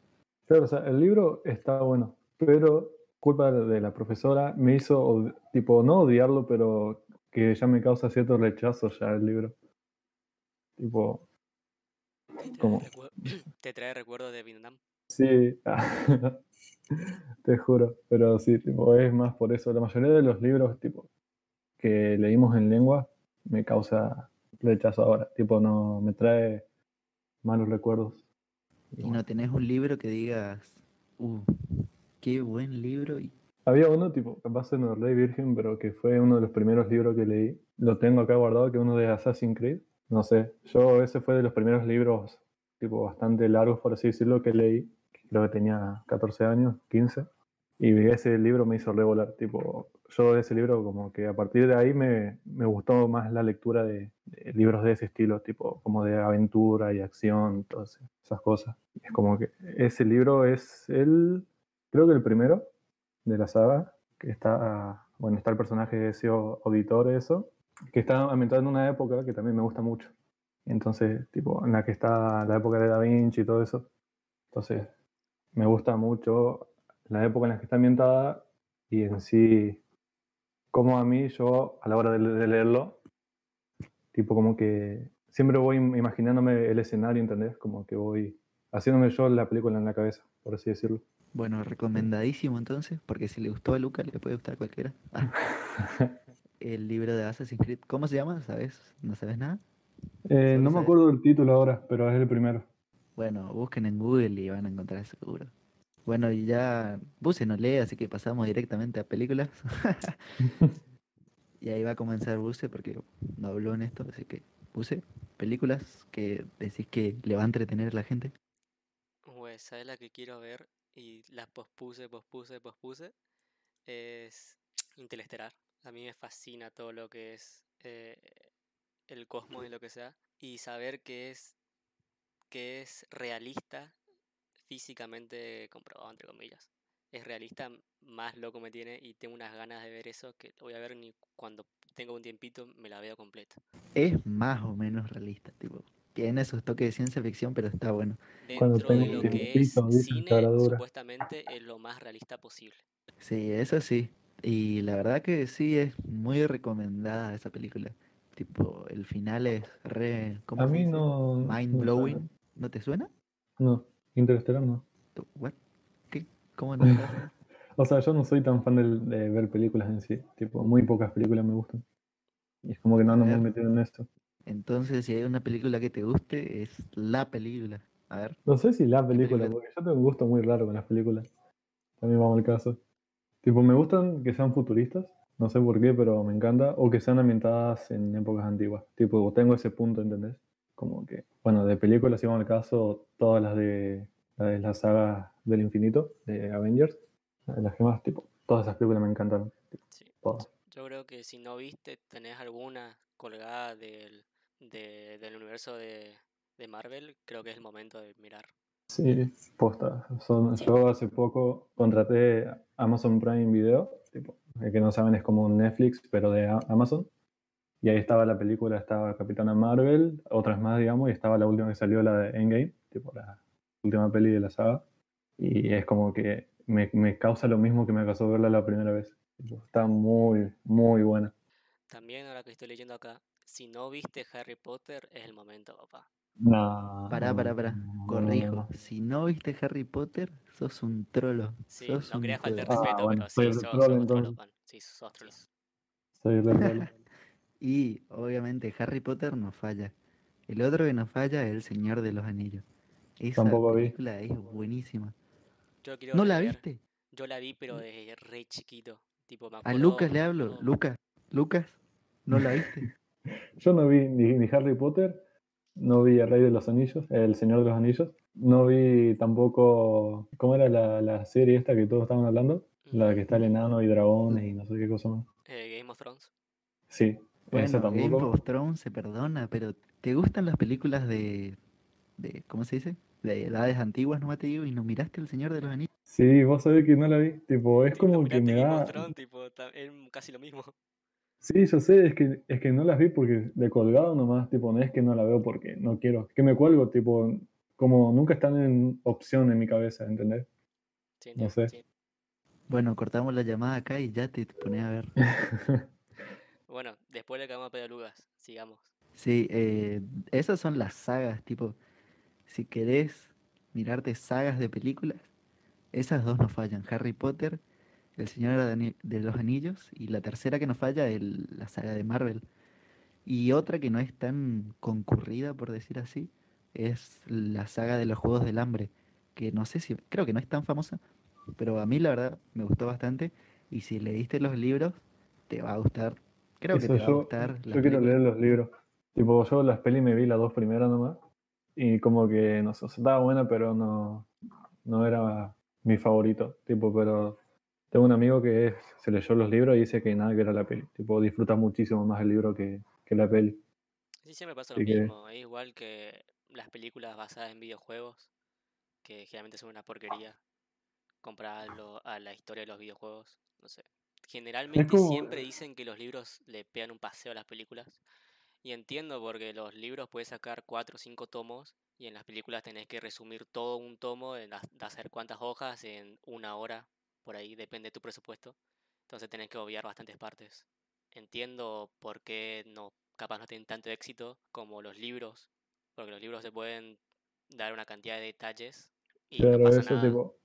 Claro, o sea, el libro está bueno, pero culpa de la profesora me hizo, tipo, no odiarlo, pero que ya me causa cierto rechazo ya el libro. Tipo, Te trae, te trae recuerdos de Vietnam. sí, te juro, pero sí, tipo, es más por eso. La mayoría de los libros, tipo, que leímos en lengua me causa rechazo ahora, tipo, no, me trae malos recuerdos. Y no tenés un libro que digas, uh, qué buen libro. Y Había uno, tipo, capaz en Rey Virgen, pero que fue uno de los primeros libros que leí. Lo tengo acá guardado, que es uno de Assassin's Creed. No sé, yo ese fue de los primeros libros, tipo, bastante largos, por así decirlo, que leí. Creo que tenía 14 años, 15. Y ese libro me hizo revolar, tipo, yo ese libro como que a partir de ahí me, me gustó más la lectura de, de libros de ese estilo, tipo, como de aventura y acción, todas esas cosas. Es como que ese libro es el, creo que el primero, de la saga, que está, bueno, está el personaje de ese auditor, eso, que está ambientado en una época que también me gusta mucho. Entonces, tipo, en la que está la época de Da Vinci y todo eso. Entonces, me gusta mucho la época en la que está ambientada y en sí, como a mí, yo a la hora de, le- de leerlo, tipo como que siempre voy im- imaginándome el escenario, ¿entendés? Como que voy haciéndome yo la película en la cabeza, por así decirlo. bueno, recomendadísimo entonces, porque si le gustó a Luca, le puede gustar a cualquiera. Ah, el libro de Assassin's Creed, ¿cómo se llama? ¿Sabes? ¿No sabes nada? Eh, no me sabes- acuerdo del título ahora, pero es el primero. Bueno, busquen en Google y van a encontrar seguro. Bueno, y ya Buse no lee, así que pasamos directamente a películas. y ahí va a comenzar Buse porque no habló en esto, así que Buse, películas que decís que le va a entretener a la gente. Pues, ¿sabes la que quiero ver? Y la pospuse, pospuse, pospuse. Es Interestelar. A mí me fascina todo lo que es eh, el cosmos y lo que sea. Y saber que es, que es realista, físicamente comprobado, entre comillas. Es realista, más loco me tiene y tengo unas ganas de ver eso que lo voy a ver ni cuando tenga un tiempito me la veo completa. Es más o menos realista, tipo, tiene esos toques de ciencia ficción, pero está bueno. Cuando Dentro de tenga lo un que es cine, supuestamente es lo más realista posible. Sí, eso sí. Y la verdad que sí es muy recomendada esa película. Tipo, el final es re... ¿cómo A mí no. Mind no blowing. suena. ¿No te suena? No, Interestelar no. ¿What? ¿Qué? ¿Cómo no? O sea, yo no soy tan fan del- de, ver películas en sí. Tipo, muy pocas películas me gustan. Y es como que no ando muy ver. metido en esto. Entonces, si hay una película que te guste, es la película. A ver, No sé si la película, película? porque yo tengo un gusto muy raro con las películas. También vamos al caso. Tipo, me gustan que sean futuristas. No sé por qué, pero me encanta. O que sean ambientadas en épocas antiguas. Tipo, tengo ese punto, ¿entendés? Como que, bueno, de películas, si vamos al caso, todas las de, las de la saga del infinito, de Avengers. Las que más, tipo, todas esas películas me encantan. Sí. Todas. Yo creo que si no viste, tenés alguna colgada del, de- del universo de, de Marvel, creo que es el momento de mirar. Sí, posta. Son, yo hace poco contraté Amazon Prime Video, tipo, el que no saben es como un Netflix, pero de Amazon. Y ahí estaba la película, estaba Capitana Marvel, otras más, digamos, y estaba la última que salió, la de Endgame, tipo la última peli de la saga. Y es como que me, me causa lo mismo que me causó verla la primera vez. Está muy, muy buena. También ahora que estoy leyendo acá, si no viste Harry Potter, es el momento, papá. No. Pará, pará, pará. Corrijo. no. Si no viste Harry Potter, sos un trolo. Sí, sos no quería faltar trolo. Ah, respeto, bueno, pero sí, sos, troll, sos trolo. Sí, sos trolo. Soy el trolo. Y obviamente Harry Potter no falla. El otro que no falla es El Señor de los Anillos. Esa Tampoco vi. película es buenísima. Yo quiero ¿No la viste? Yo la vi, pero desde re chiquito. Tipo, me A. Lucas le hablo. no, Lucas, Lucas, ¿no la viste? Yo no vi ni, ni Harry Potter, no vi El Rey de los Anillos, El Señor de los Anillos, no vi tampoco, ¿cómo era la, la serie esta que todos estaban hablando? La que está el enano y dragones y no sé qué cosa más. eh, Game of Thrones. Sí, Bueno, Game of Thrones se perdona, pero ¿te gustan las películas de, de ¿cómo se dice? De edades antiguas, no te digo, y no miraste El Señor de los Anillos. Sí, vos sabés que no la vi, tipo, es Sí, como no que me Game da... of Thrones, tipo, es casi lo mismo. Sí, yo sé, es que, es que no las vi porque de colgado nomás, tipo, no es que no la veo porque no quiero, es que me cuelgo, tipo, como nunca están en opción en mi cabeza, ¿entendés? Sí, No sé. sí. Bueno, cortamos la llamada acá y ya te pones a ver. Bueno, después le acabamos a pedir a Lucas. Sigamos. Sí, eh, esas son las sagas, tipo, si querés mirarte sagas de películas, esas dos no fallan, Harry Potter, El Señor de los Anillos, y la tercera que no falla, el- la saga de Marvel. Y otra que no es tan concurrida, por decir así, es la saga de los Juegos del Hambre, que no sé si, creo que no es tan famosa, pero a mí la verdad me gustó bastante, y si leíste los libros, te va a gustar, creo que te va a yo, gustar. las yo quiero películas. leer los libros. Tipo, yo las pelis me vi las dos primeras nomás. Y como que, no sé, estaba buena, pero no, no era mi favorito. Tipo, pero tengo un amigo que es- se leyó los libros y dice que nada que era la peli. Tipo, disfruta muchísimo más el libro que, que la peli. Sí, siempre pasa Así lo que- mismo. Es igual que las películas basadas en videojuegos, que generalmente son una porquería. Compararlo a la historia de los videojuegos, no sé. Generalmente como- siempre dicen que los libros le pegan un paseo a las películas. Y entiendo porque los libros puedes sacar cuatro o cinco tomos y en las películas tenés que resumir todo un tomo de hacer cuántas hojas en una hora, por ahí depende de tu presupuesto. Entonces tenés que obviar bastantes partes. Entiendo por qué no, capaz no tienen tanto éxito como los libros, porque los libros se pueden dar una cantidad de detalles y no pasa eso, nada, tipo,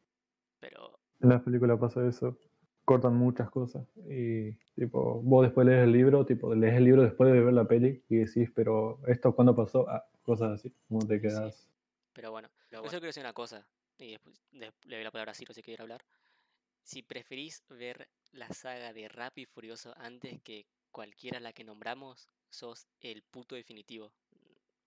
pero en las películas pasa eso. Cortan muchas cosas. Y, tipo, vos después lees el libro, tipo, lees el libro después de ver la peli y decís, pero ¿esto cuándo pasó? Ah, cosas así. Como te Sí. quedas. Pero bueno, yo solo quiero decir una cosa, y después de- le doy la palabra a Ciro si quiere hablar. Si preferís ver la saga de Rápido y Furioso antes que cualquiera la que nombramos, sos el puto definitivo.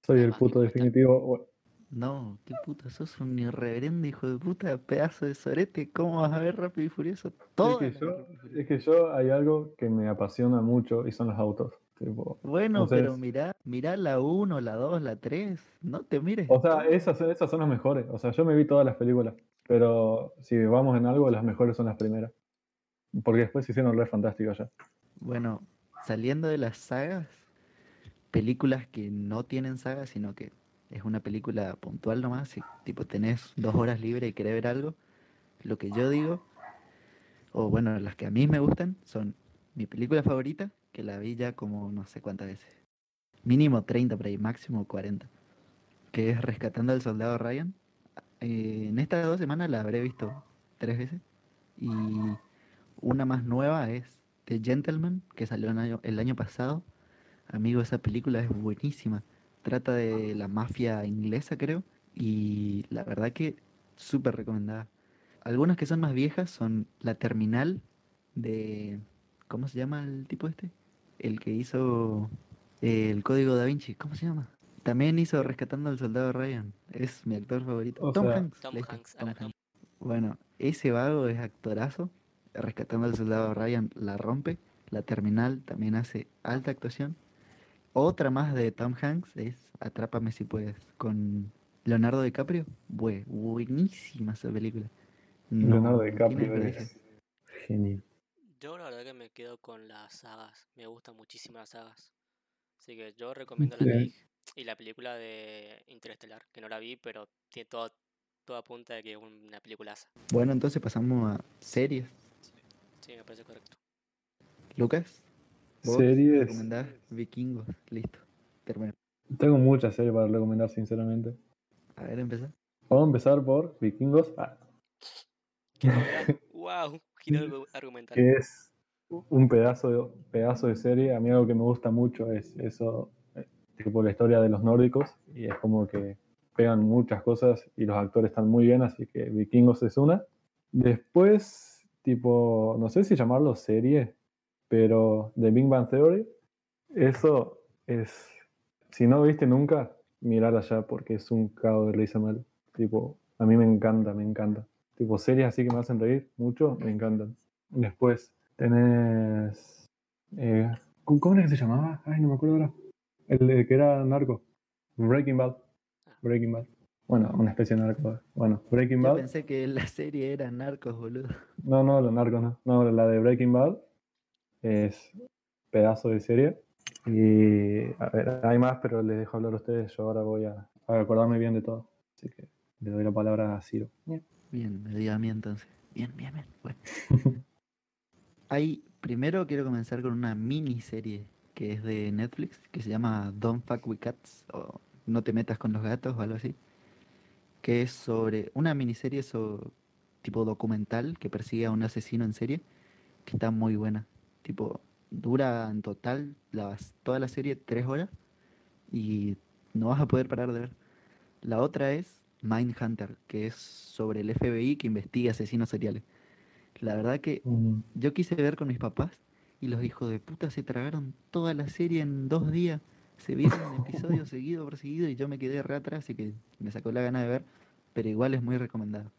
Soy Nada el puto definitivo. No, qué puta, sos un irreverente hijo de puta, pedazo de sorete. ¿Cómo vas a ver Rápido y Furioso? Todo. Es que, yo, es que yo hay algo que me apasiona mucho y son los autos. Tipo, Bueno, pero mirá, mirá la 1, la 2, la 3. No te mires. o sea, esas, esas son las mejores. O sea, yo me vi todas las películas. Pero si vamos en algo, las mejores son las primeras. Porque después se hicieron re fantásticas ya. Bueno, saliendo de las sagas, películas que no tienen saga, sino que es una película puntual nomás, si tipo tenés dos horas libres y querés ver algo, lo que yo digo, o bueno, las que a mí me gustan, son mi película favorita, que la vi ya como no sé cuántas veces. Mínimo 30 por ahí, máximo 40. Que es Rescatando al Soldado Ryan. Eh, en estas dos semanas la habré visto tres veces. Y una más nueva es The Gentleman, que salió el año, el año pasado. Amigo, esa película es buenísima. Trata de la mafia inglesa, creo. Y la verdad que súper recomendada. Algunas que son más viejas son La Terminal de... ¿Cómo se llama el tipo este? El que hizo el Código Da Vinci. ¿Cómo se llama? También hizo Rescatando al Soldado Ryan. Es mi actor favorito. O Tom sea- Hanks. Tom Hanks, Tom. Hanks. Bueno, ese vago es actorazo. Rescatando al soldado Ryan la rompe. La terminal también hace alta actuación. Otra más de Tom Hanks es Atrápame si puedes, con Leonardo DiCaprio, bue- buenísima esa película. Leonardo No DiCaprio es genio. Yo la verdad que me quedo con las sagas. Me gustan muchísimo las sagas. Así que yo recomiendo Sí. dije. Y la película de Interestelar, que no la vi, pero tiene todo, todo apunta de que es una peliculaza. Bueno, entonces pasamos a series. Sí, me parece correcto. Lucas, Series. recomendás Vikingos, listo. Termina. Tengo muchas series para recomendar, sinceramente. A ver, empezá. Vamos a empezar por Vikingos, ah, ¡Wow! Giro argu- argumental. que es un pedazo de, pedazo de serie. A mí algo que me gusta mucho es eso, eh, tipo la historia de los nórdicos, y es como que pegan muchas cosas y los actores están muy bien, así que Vikingos es una. Después, tipo, no sé si llamarlo serie, pero The Big Bang Theory, eso es, si no viste nunca, mirar allá porque es un cago de risa mal. Tipo, a mí me encanta, me encanta. Tipo, series así que me hacen reír mucho, me encantan. Después tenés. eh, ¿cómo era que se llamaba? Ay, no me acuerdo ahora. El de que era narco. Breaking Bad. Breaking Bad. Bueno, una especie de narco. Bueno, Breaking Yo Bad. pensé que la serie era Narcos, boludo. No, no, los narcos no. No, la de Breaking Bad es pedazo de serie. Y a ver, hay más, pero les dejo hablar a ustedes. Yo ahora voy a, a acordarme bien de todo. Así que le doy la palabra a Ciro. Bien, me diga a mí entonces. Bien, bien, bien. Bueno. Hay, primero quiero comenzar con una miniserie que es de Netflix, que se llama Don't Fuck With Cats, o No te metas con los gatos, o algo así. Que es sobre una miniserie so- tipo documental que persigue a un asesino en serie, que está muy buena. Tipo, dura en total las- toda la serie tres horas y no vas a poder parar de ver. La otra es Mindhunter, que es sobre el FBI que investiga asesinos seriales. La verdad que Mm, yo quise ver con mis papás y los hijos de puta se tragaron toda la serie en dos días. Se vieron un episodio seguido por seguido y yo me quedé re atrás, así que me sacó la gana de ver, pero igual es muy recomendado.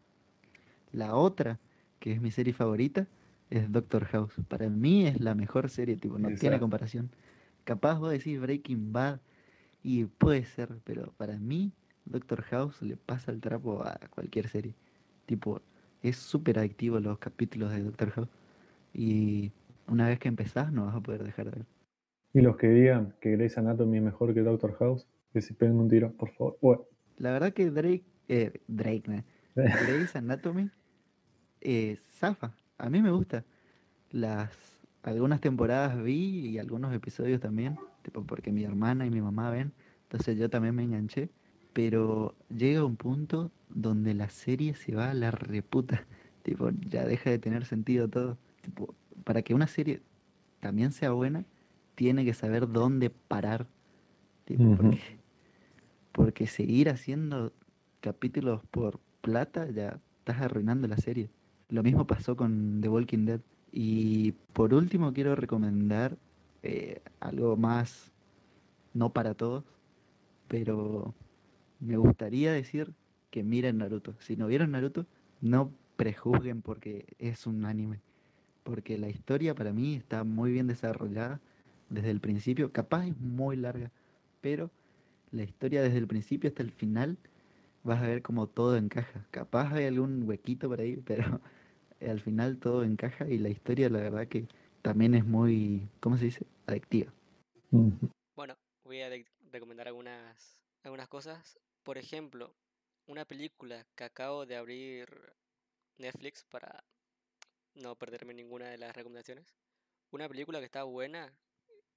La otra, que es mi serie favorita, es Doctor House. Para mí es la mejor serie, tipo, no tiene comparación. Capaz vos decís Breaking Bad y puede ser, pero para mí Doctor House le pasa el trapo a cualquier serie. Tipo, es súper adictivo los capítulos de Doctor House. Y una vez que empezás no vas a poder dejar de ver. Y los que digan que Grey's Anatomy es mejor que Doctor House, que se peguen un tiro, por favor. Bueno, La verdad que Drake, eh, Drake, ¿no? Grey's Anatomy eh, zafa. A mí me gusta. Las algunas temporadas vi y algunos episodios también, tipo porque mi hermana y mi mamá ven, entonces yo también me enganché, pero llega un punto donde la serie se va a la reputa, tipo ya deja de tener sentido todo. Tipo, para que una serie también sea buena, tiene que saber dónde parar. Tipo, porque, porque seguir haciendo capítulos por plata ya estás arruinando la serie. Lo mismo pasó con The Walking Dead. Y por último quiero recomendar eh, algo más, no para todos, pero me gustaría decir que miren Naruto. Si no vieron Naruto, no prejuzguen porque es un anime. Porque la historia para mí está muy bien desarrollada desde el principio. Capaz es muy larga, pero la historia desde el principio hasta el final vas a ver como todo encaja. Capaz hay algún huequito por ahí, pero al final todo encaja y la historia la verdad que también es muy, ¿cómo se dice? Adictiva. Bueno, voy a recomendar algunas, algunas cosas. Por ejemplo, una película que acabo de abrir Netflix para no perderme ninguna de las recomendaciones. Una película que está buena,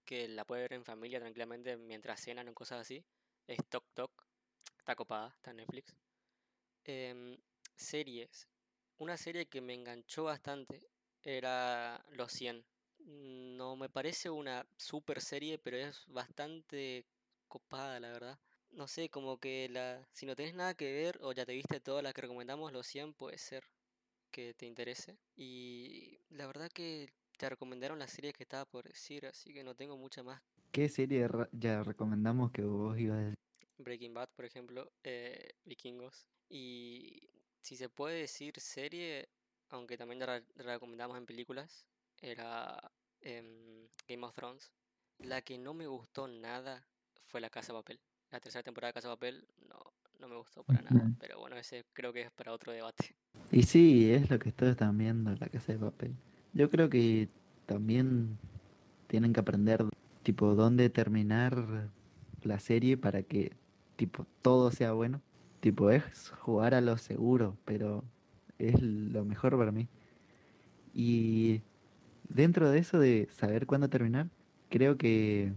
que la puede ver en familia tranquilamente mientras cenan o cosas así, es Tok Tok. Está copada, está en Netflix. Em, series. Una serie que me enganchó bastante era Los 100. No me parece una super serie, pero es bastante copada, la verdad. No sé, como que la, si no tenés nada que ver o ya te viste todas las que recomendamos, Los 100 puede ser que te interese. Y la verdad que te recomendaron la serie que estaba por decir, así que no tengo mucha más. ¿Qué serie ya recomendamos que vos ibas a decir? Breaking Bad, por ejemplo, eh, Vikingos. Y si se puede decir serie, aunque también la re- recomendamos en películas, era em, Game of Thrones. La que no me gustó nada fue La Casa de Papel. La tercera temporada de Casa de Papel no, no me gustó para nada. Pero bueno, ese creo que es para otro debate. Y sí, es lo que todos están viendo en la casa de papel. Yo creo que también tienen que aprender, tipo, dónde terminar la serie para que, tipo, todo sea bueno. Tipo, es jugar a lo seguro, pero es lo mejor para mí. Y dentro de eso de saber cuándo terminar, creo que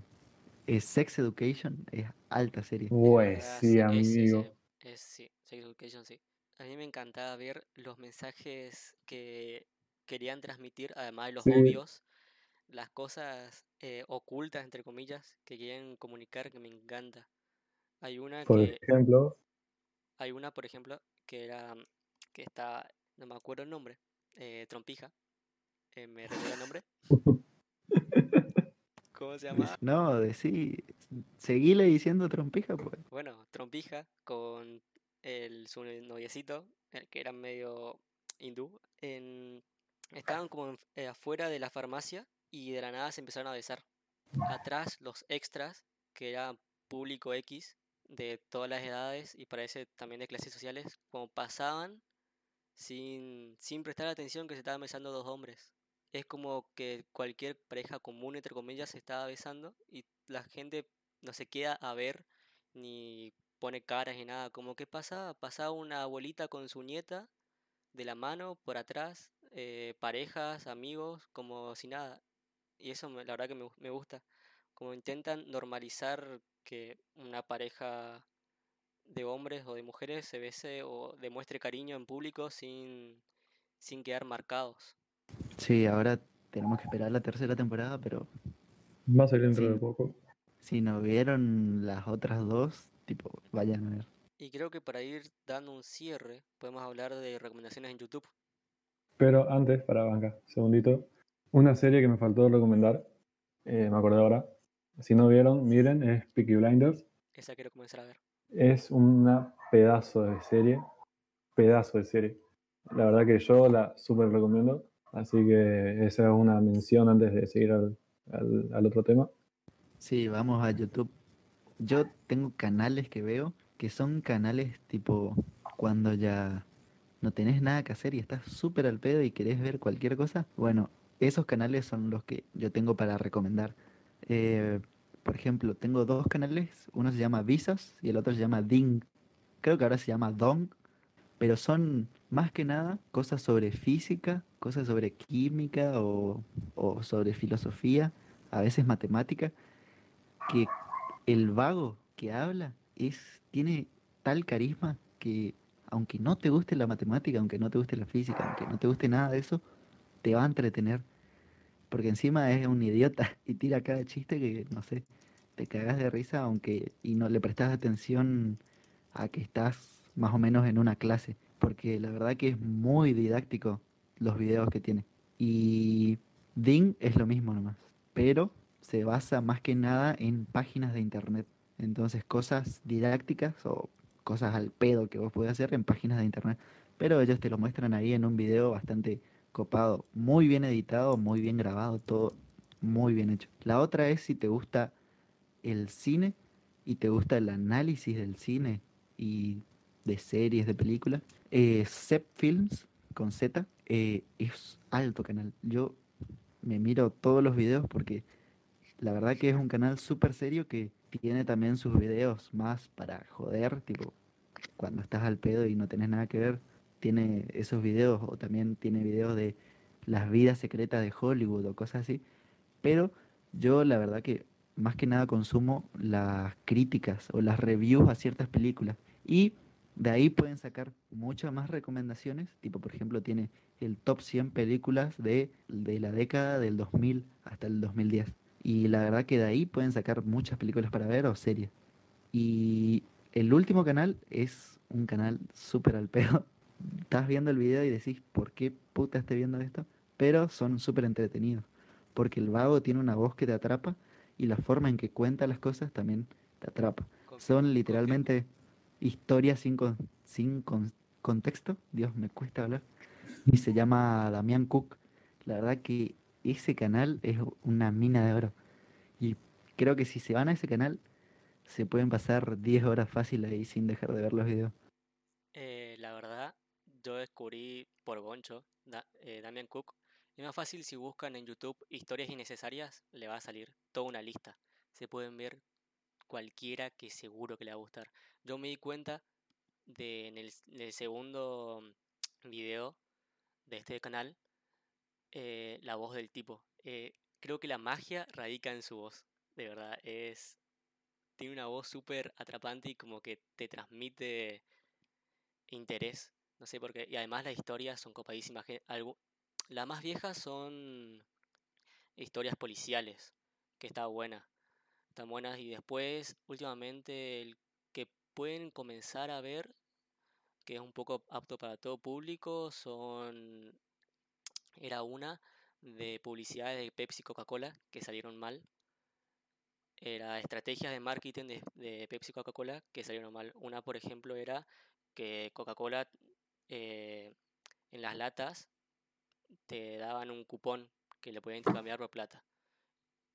es Sex Education es alta serie. Pues Ah, sí, amigo. es, sí, Sex Education sí. A mí me encantaba ver los mensajes que querían transmitir, además de los Sí. obvios, las cosas eh, ocultas, entre comillas, que quieren comunicar, que me encanta. Hay una Por que, ejemplo, hay una, por ejemplo, que era, mm, que está, no me acuerdo el nombre, eh, Trompija, eh, ¿me recuerda el nombre? ¿Cómo se llama? No, decí, seguíle diciendo trompija, pues. Bueno, Trompija con el, su noviecito, el que era medio hindú, en, estaban como eh, afuera de la farmacia y de la nada se empezaron a besar. Atrás los extras, que era público X, de todas las edades y parece también de clases sociales, como pasaban sin, sin prestar atención que se estaban besando dos hombres. Es como que cualquier pareja común, entre comillas, se estaba besando y la gente no se queda a ver ni pone caras ni nada. Como que pasa, pasa una abuelita con su nieta de la mano por atrás, eh, parejas, amigos, como si nada. Y eso me- la verdad que me, me gusta. Como intentan normalizar que una pareja de hombres o de mujeres se bese o demuestre cariño en público sin, sin quedar marcados. Sí, ahora tenemos que esperar la tercera temporada, pero va a salir dentro Sí. de poco. si no vieron las otras dos, tipo, vayan a ver. Y creo que para ir dando un cierre, podemos hablar de recomendaciones en YouTube. Pero antes, para banca, segundito, una serie que me faltó recomendar, eh, me acordé ahora. Si no vieron, miren, es Peaky Blinders. Esa quiero comenzar a ver. Es una pedazo de serie, pedazo de serie. La verdad que yo la súper recomiendo, así que esa es una mención antes de seguir al, al- al otro tema. Sí, vamos a YouTube. Yo tengo canales que veo que son canales tipo cuando ya no tenés nada que hacer y estás súper al pedo y querés ver cualquier cosa. Bueno, esos canales son los que yo tengo para recomendar. Eh, por ejemplo, tengo dos canales, uno se llama Visas y el otro se llama Ding. Creo que ahora se llama Dong, pero son más que nada cosas sobre física, cosas sobre química o, o sobre filosofía, a veces matemática, que el vago que habla es, tiene tal carisma que aunque no te guste la matemática, aunque no te guste la física, aunque no te guste nada de eso, te va a entretener. Porque encima es un idiota y tira cada chiste que, no sé, te cagas de risa aunque y no le prestas atención a que estás más o menos en una clase. Porque la verdad que es muy didáctico los videos que tiene. Y Ding es lo mismo nomás. Pero se basa más que nada en páginas de internet. Entonces cosas didácticas o cosas al pedo que vos podés hacer en páginas de internet. Pero ellos te lo muestran ahí en un video bastante copado, muy bien editado, muy bien grabado, todo muy bien hecho. La otra es si te gusta el cine y te gusta el análisis del cine y de series, de películas. Eh, Zep Films con Z eh, es alto canal. Yo me miro todos los videos porque la verdad que es un canal súper serio que tiene también sus videos más para joder, tipo cuando estás al pedo y no tenés nada que ver, tiene esos videos o también tiene videos de las vidas secretas de Hollywood o cosas así. Pero yo la verdad que más que nada consumo las críticas o las reviews a ciertas películas y de ahí pueden sacar muchas más recomendaciones, tipo por ejemplo tiene el top 100 películas de, de la década del 2000 hasta el 2010. Y la verdad que de ahí pueden sacar muchas películas para ver o series. Y el último canal es un canal súper al pedo. Estás viendo el video y decís, ¿por qué puta estoy viendo esto? Pero son súper entretenidos. Porque el vago tiene una voz que te atrapa y la forma en que cuenta las cosas también te atrapa. Son literalmente historias sin, con- sin con- contexto. Dios, me cuesta hablar. Y se llama Damián Cook. La verdad que ese canal es una mina de oro. Y creo que si se van a ese canal, se pueden pasar 10 horas fáciles ahí sin dejar de ver los videos. Yo descubrí por Goncho, eh, Damian Cook. Es más fácil si buscan en YouTube historias innecesarias, le va a salir toda una lista. Se pueden ver cualquiera que seguro que le va a gustar. Yo me di cuenta de en el, s- en el segundo mm, video de este canal, eh, la voz del tipo. Eh, creo que la magia radica en su voz, de verdad. Es, tiene una voz súper atrapante y como que te transmite interés. No sé por qué. Y además las historias son copadísimas. Las más viejas son historias policiales, que está buena. Están buenas. Y después, últimamente, el que pueden comenzar a ver, que es un poco apto para todo público, son. Era una de publicidades de Pepsi y Coca-Cola que salieron mal. Era estrategias de marketing de, de Pepsi y Coca-Cola que salieron mal. Una, por ejemplo, era que Coca-Cola eh, en las latas te daban un cupón que le podías intercambiar por plata.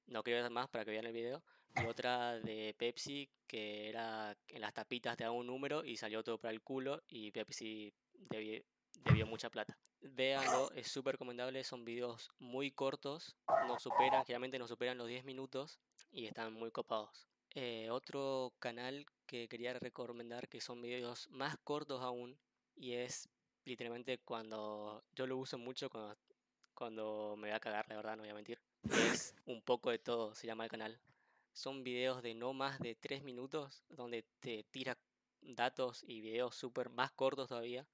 No quiero ver más para que vean el video. Y otra de Pepsi que era en las tapitas te daban un número y salió todo para el culo y Pepsi debi- debió mucha plata. Véanlo, es súper recomendable, son videos muy cortos, no superan, generalmente no superan los 10 minutos y están muy copados. Eh, otro canal que quería recomendar que son videos más cortos aún y es literalmente cuando yo lo uso mucho cuando, cuando me voy a cagar, la verdad, no voy a mentir. Es un poco de todo, se llama el canal. Son videos de no más de 3 minutos donde te tira datos y videos súper más cortos todavía,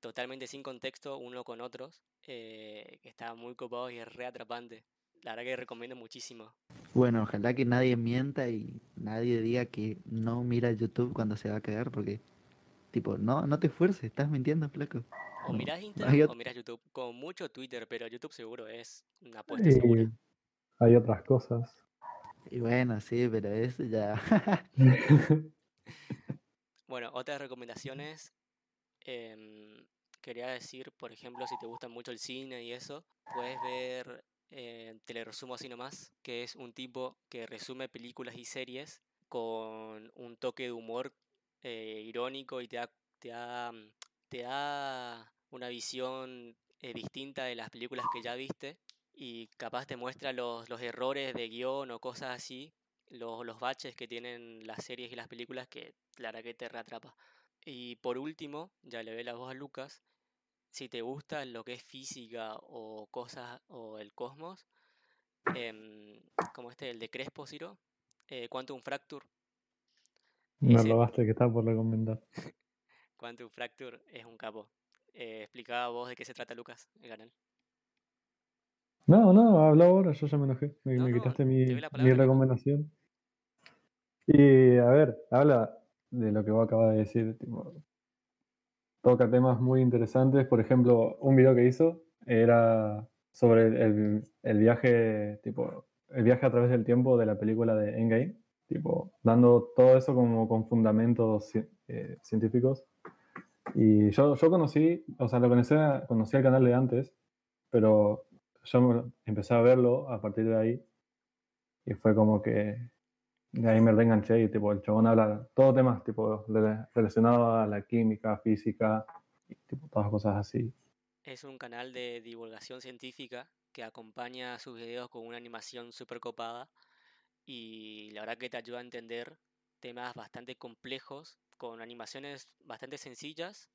totalmente sin contexto uno con otros, eh, está muy copado y es re atrapante. La verdad que recomiendo muchísimo. Bueno, ojalá que nadie mienta y nadie diga que no mira YouTube cuando se va a cagar, porque, tipo, no, no te esfuerces, estás mintiendo, flaco. O No. mirás ot- o mirás YouTube. Con mucho Twitter, pero YouTube seguro es una apuesta segura. Y hay otras cosas. Y bueno, sí, pero eso ya. Bueno, otras recomendaciones. em, quería decir, por ejemplo, si te gusta mucho el cine y eso, puedes ver eh, Te le resumo así nomás, que es un tipo que resume películas y series con un toque de humor eh, irónico y te da, te da, mm, te da una visión eh, distinta de las películas que ya viste y capaz te muestra los, los errores de guion o cosas así, los, los baches que tienen las series y las películas que la que te reatrapa. Y por último, ya le ve la voz a Lucas, si te gusta lo que es física o cosas o el cosmos, em, como este, el de Crespo Ciro, eh, Quantum Fracture. Me robaste que está por recomendar. Quantum Fracture es un capo. Eh, explicaba vos de qué se trata Lucas, el canal. No, no, habla ahora, yo ya me enojé. Me, No, me no, quitaste te mi, mi recomendación. Y a ver, habla de lo que vos acabas de decir. tipo, toca temas muy interesantes. Por ejemplo, un video que hizo era sobre el, el- el viaje, tipo, el viaje a través del tiempo de la película de Endgame. Tipo, dando todo eso como con fundamentos eh, científicos. Y yo, yo conocí, o sea, lo conocí, conocí el canal de antes, pero yo empecé a verlo a partir de ahí y fue como que de ahí me reenganché y tipo el chabón habla todo temas tipo rela- relacionados a la química, física y tipo todas cosas así. Es un canal de divulgación científica que acompaña sus videos con una animación súper copada y la verdad que te ayuda a entender temas bastante complejos con animaciones bastante sencillas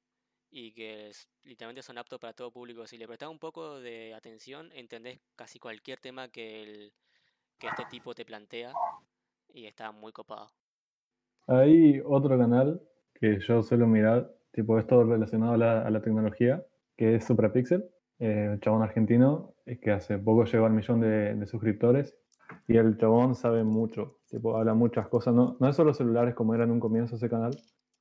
y que literalmente son aptos para todo público. Si le prestas un poco de atención, entendés casi cualquier tema que, el- que este tipo te plantea y está muy copado. Hay otro canal que yo suelo mirar, tipo esto relacionado a la, a la tecnología, que es Suprapixel, eh, un chabón argentino eh, que hace poco llegó al millón de suscriptores y el chabón sabe mucho, tipo habla muchas cosas, no, no es solo celulares como era en un comienzo ese canal,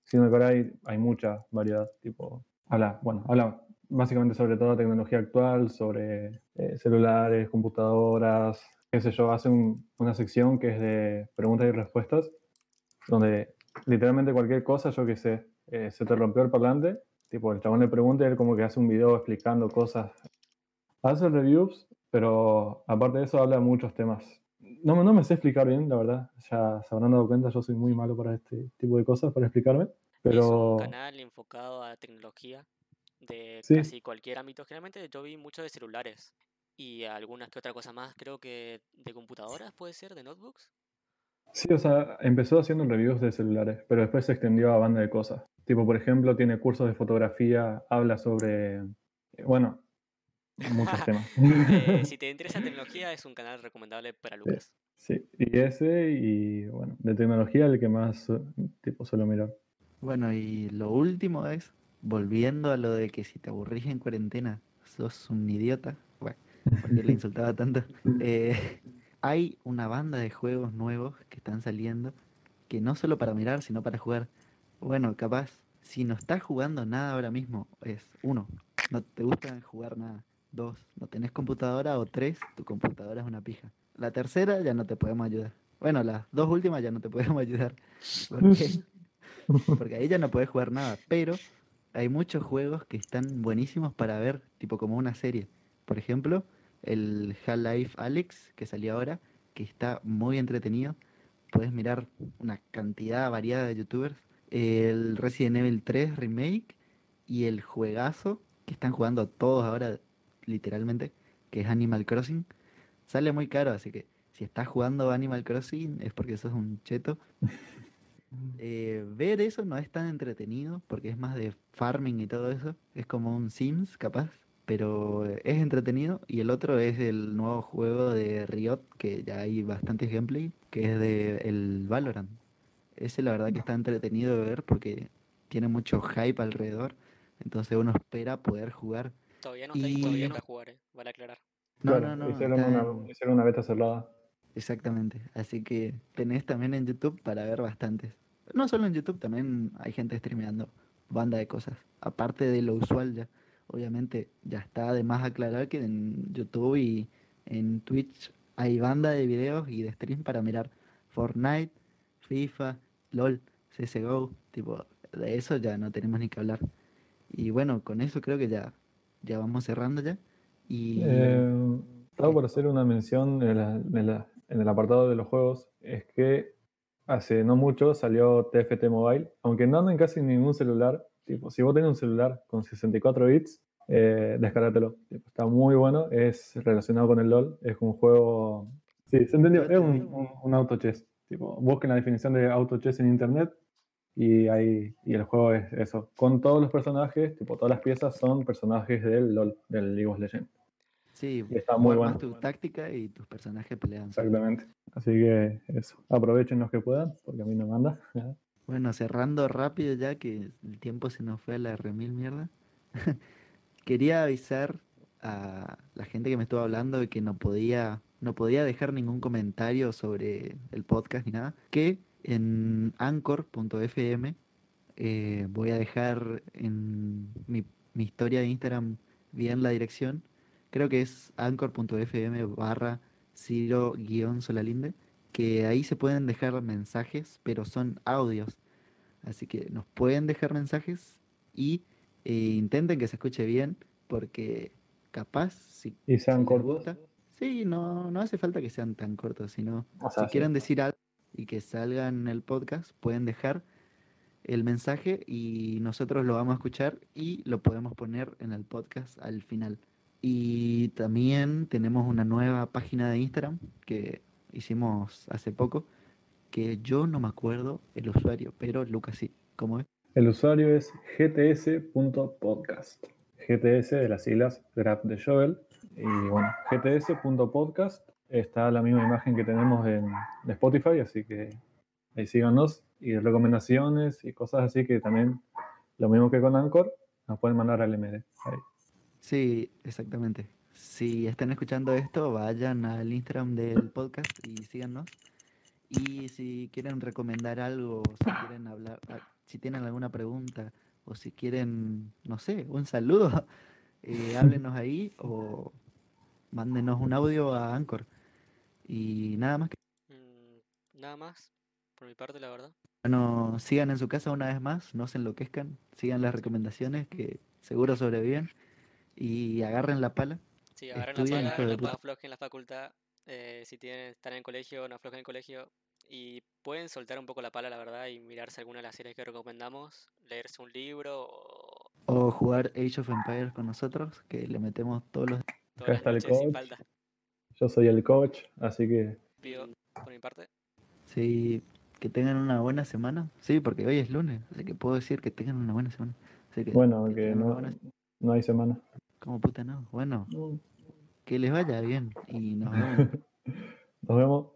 sino que ahora hay, hay mucha variedad, tipo, habla, bueno, habla básicamente sobre toda la tecnología actual, sobre eh, celulares, computadoras, qué sé yo, hace un- una sección que es de preguntas y respuestas donde literalmente cualquier cosa, yo que sé, eh, se te rompió el parlante, tipo el chabón le pregunta y él como que hace un video explicando cosas. Hace reviews, pero aparte de eso habla de muchos temas. no, me- no me sé explicar bien, la verdad. Ya se habrán dado cuenta, yo soy muy malo para este tipo de cosas, para explicarme. Es Pero un canal enfocado a tecnología de Sí. casi cualquier ámbito. Generalmente yo vi mucho de celulares y algunas que otra cosa más, creo que de computadoras puede ser, de notebooks. sí, o sea, empezó haciendo reviews de celulares, pero después se extendió a banda de cosas. Tipo, por ejemplo, tiene cursos de fotografía, habla sobre, eh, bueno, muchos temas. Eh, si te interesa tecnología, es un canal recomendable para Lucas. Sí, y ese, y bueno, de tecnología el que más tipo suelo mirar. Bueno, y lo último es, volviendo a lo de que si te aburrís en cuarentena, sos un idiota. Bueno, porque le insultaba tanto. Eh, hay una banda de juegos nuevos que están saliendo, que no solo para mirar, sino para jugar. Bueno, capaz, si no estás jugando nada ahora mismo, es uno, no te gusta jugar nada. Dos, no tenés computadora. O tres, tu computadora es una pija. La tercera ya no te podemos ayudar. Bueno, las dos últimas ya no te podemos ayudar. Porque, porque ahí ya no puedes jugar nada. Pero hay muchos juegos que están buenísimos para ver, tipo como una serie. Por ejemplo, el Half-Life Alex, que salió ahora, que está muy entretenido. Puedes mirar una cantidad variada de youtubers. El Resident Evil 3 Remake y el juegazo que están jugando todos ahora, literalmente, que es Animal Crossing. Sale muy caro, así que si estás jugando Animal Crossing es porque sos un cheto. Eh, ver eso no es tan entretenido porque es más de farming y todo eso. Es como un Sims, capaz. Pero es entretenido. Y el otro es el nuevo juego de Riot, que ya hay bastante gameplay, que es de el Valorant. Ese la verdad que está entretenido de ver porque tiene mucho hype alrededor. Entonces uno espera poder jugar. Todavía no está Y- disponible para jugar, eh, vale aclarar. No, Claro, no, no. hicieron, está una, hicieron una beta cerrada. Exactamente. Así que tenés también en YouTube para ver bastantes. No solo en YouTube, también hay gente streameando banda de cosas. Aparte de lo usual ya. Obviamente ya está de más aclarar que en YouTube y en Twitch hay banda de videos y de stream para mirar Fortnite, FIFA, LOL, CSGO. Tipo, de eso ya no tenemos ni que hablar. Y bueno, con eso creo que ya, ya vamos cerrando ya. Y Eh, estaba por hacer una mención en, la- en la- en el apartado de los juegos. Es que hace no mucho salió TFT Mobile, aunque no anda en casi ningún celular. Tipo, si vos tenés un celular con 64 bits, eh, descárgatelo. Tipo, está muy bueno, es relacionado con el LOL, es un juego... Sí, se entendió, es un, un, un auto chess. Tipo, busquen la definición de auto chess en internet y ahí y el juego es eso. Con todos los personajes, tipo todas las piezas son personajes del LOL, del League of Legends. sí, Y está muy bueno. tu táctica y tus personajes pelean. Exactamente. Así que eso. Aprovechen los que puedan, porque a mí no manda. Bueno, cerrando rápido ya que el tiempo se nos fue a la remil mierda. Quería avisar a la gente que me estuvo hablando de que no podía, no podía dejar ningún comentario sobre el podcast ni nada, que en anchor.fm eh, voy a dejar en mi, mi historia de Instagram bien la dirección. Creo que es anchor.fm barra Ciro guion Solalinde, que ahí se pueden dejar mensajes, pero son audios. Así que nos pueden dejar mensajes y eh, intenten que se escuche bien, porque capaz, si, Y si sean cortos. gusta, sí, no, no hace falta que sean tan cortos, sino O sea, si sí. quieren decir algo y que salgan en el podcast, pueden dejar el mensaje y nosotros lo vamos a escuchar y lo podemos poner en el podcast al final. Y también tenemos una nueva página de Instagram que hicimos hace poco, que yo no me acuerdo el usuario, pero Lucas sí. ¿Cómo es? El usuario es gts.podcast. GTS de las siglas Grab de Joel. Y bueno, gts.podcast está la misma imagen que tenemos en Spotify, así que ahí síganos. Y recomendaciones y cosas así que también, lo mismo que con Anchor, nos pueden mandar al MD. Ahí. Sí, exactamente. Si están escuchando esto, vayan al Instagram del podcast y síganos. Y si quieren recomendar algo, si quieren hablar, ah, si tienen alguna pregunta o si quieren, no sé, un saludo, eh, háblenos ahí o mándenos un audio a Anchor. Y nada más que, Mm, nada más, por mi parte, la verdad. bueno, sigan en su casa una vez más, no se enloquezcan, sigan las recomendaciones que seguro sobreviven y agarren la pala. Sí, agarren la Estudien, pala, hijo de no aflojen la facultad eh, si tienen, están en el colegio, no aflojan en el colegio y pueden soltar un poco la pala, la verdad, y mirarse alguna de las series que recomendamos, leerse un libro o O jugar Age of Empires con nosotros, que le metemos todos los... todas las noches sin falta. Yo soy el coach, así que Pido por mi parte. Sí, que tengan una buena semana. Sí, porque hoy es lunes, así que puedo decir que tengan una buena semana. Así que, bueno, que no, buena- no hay semana. Como puta no. Bueno, que les vaya bien y nos vemos. Nos vemos.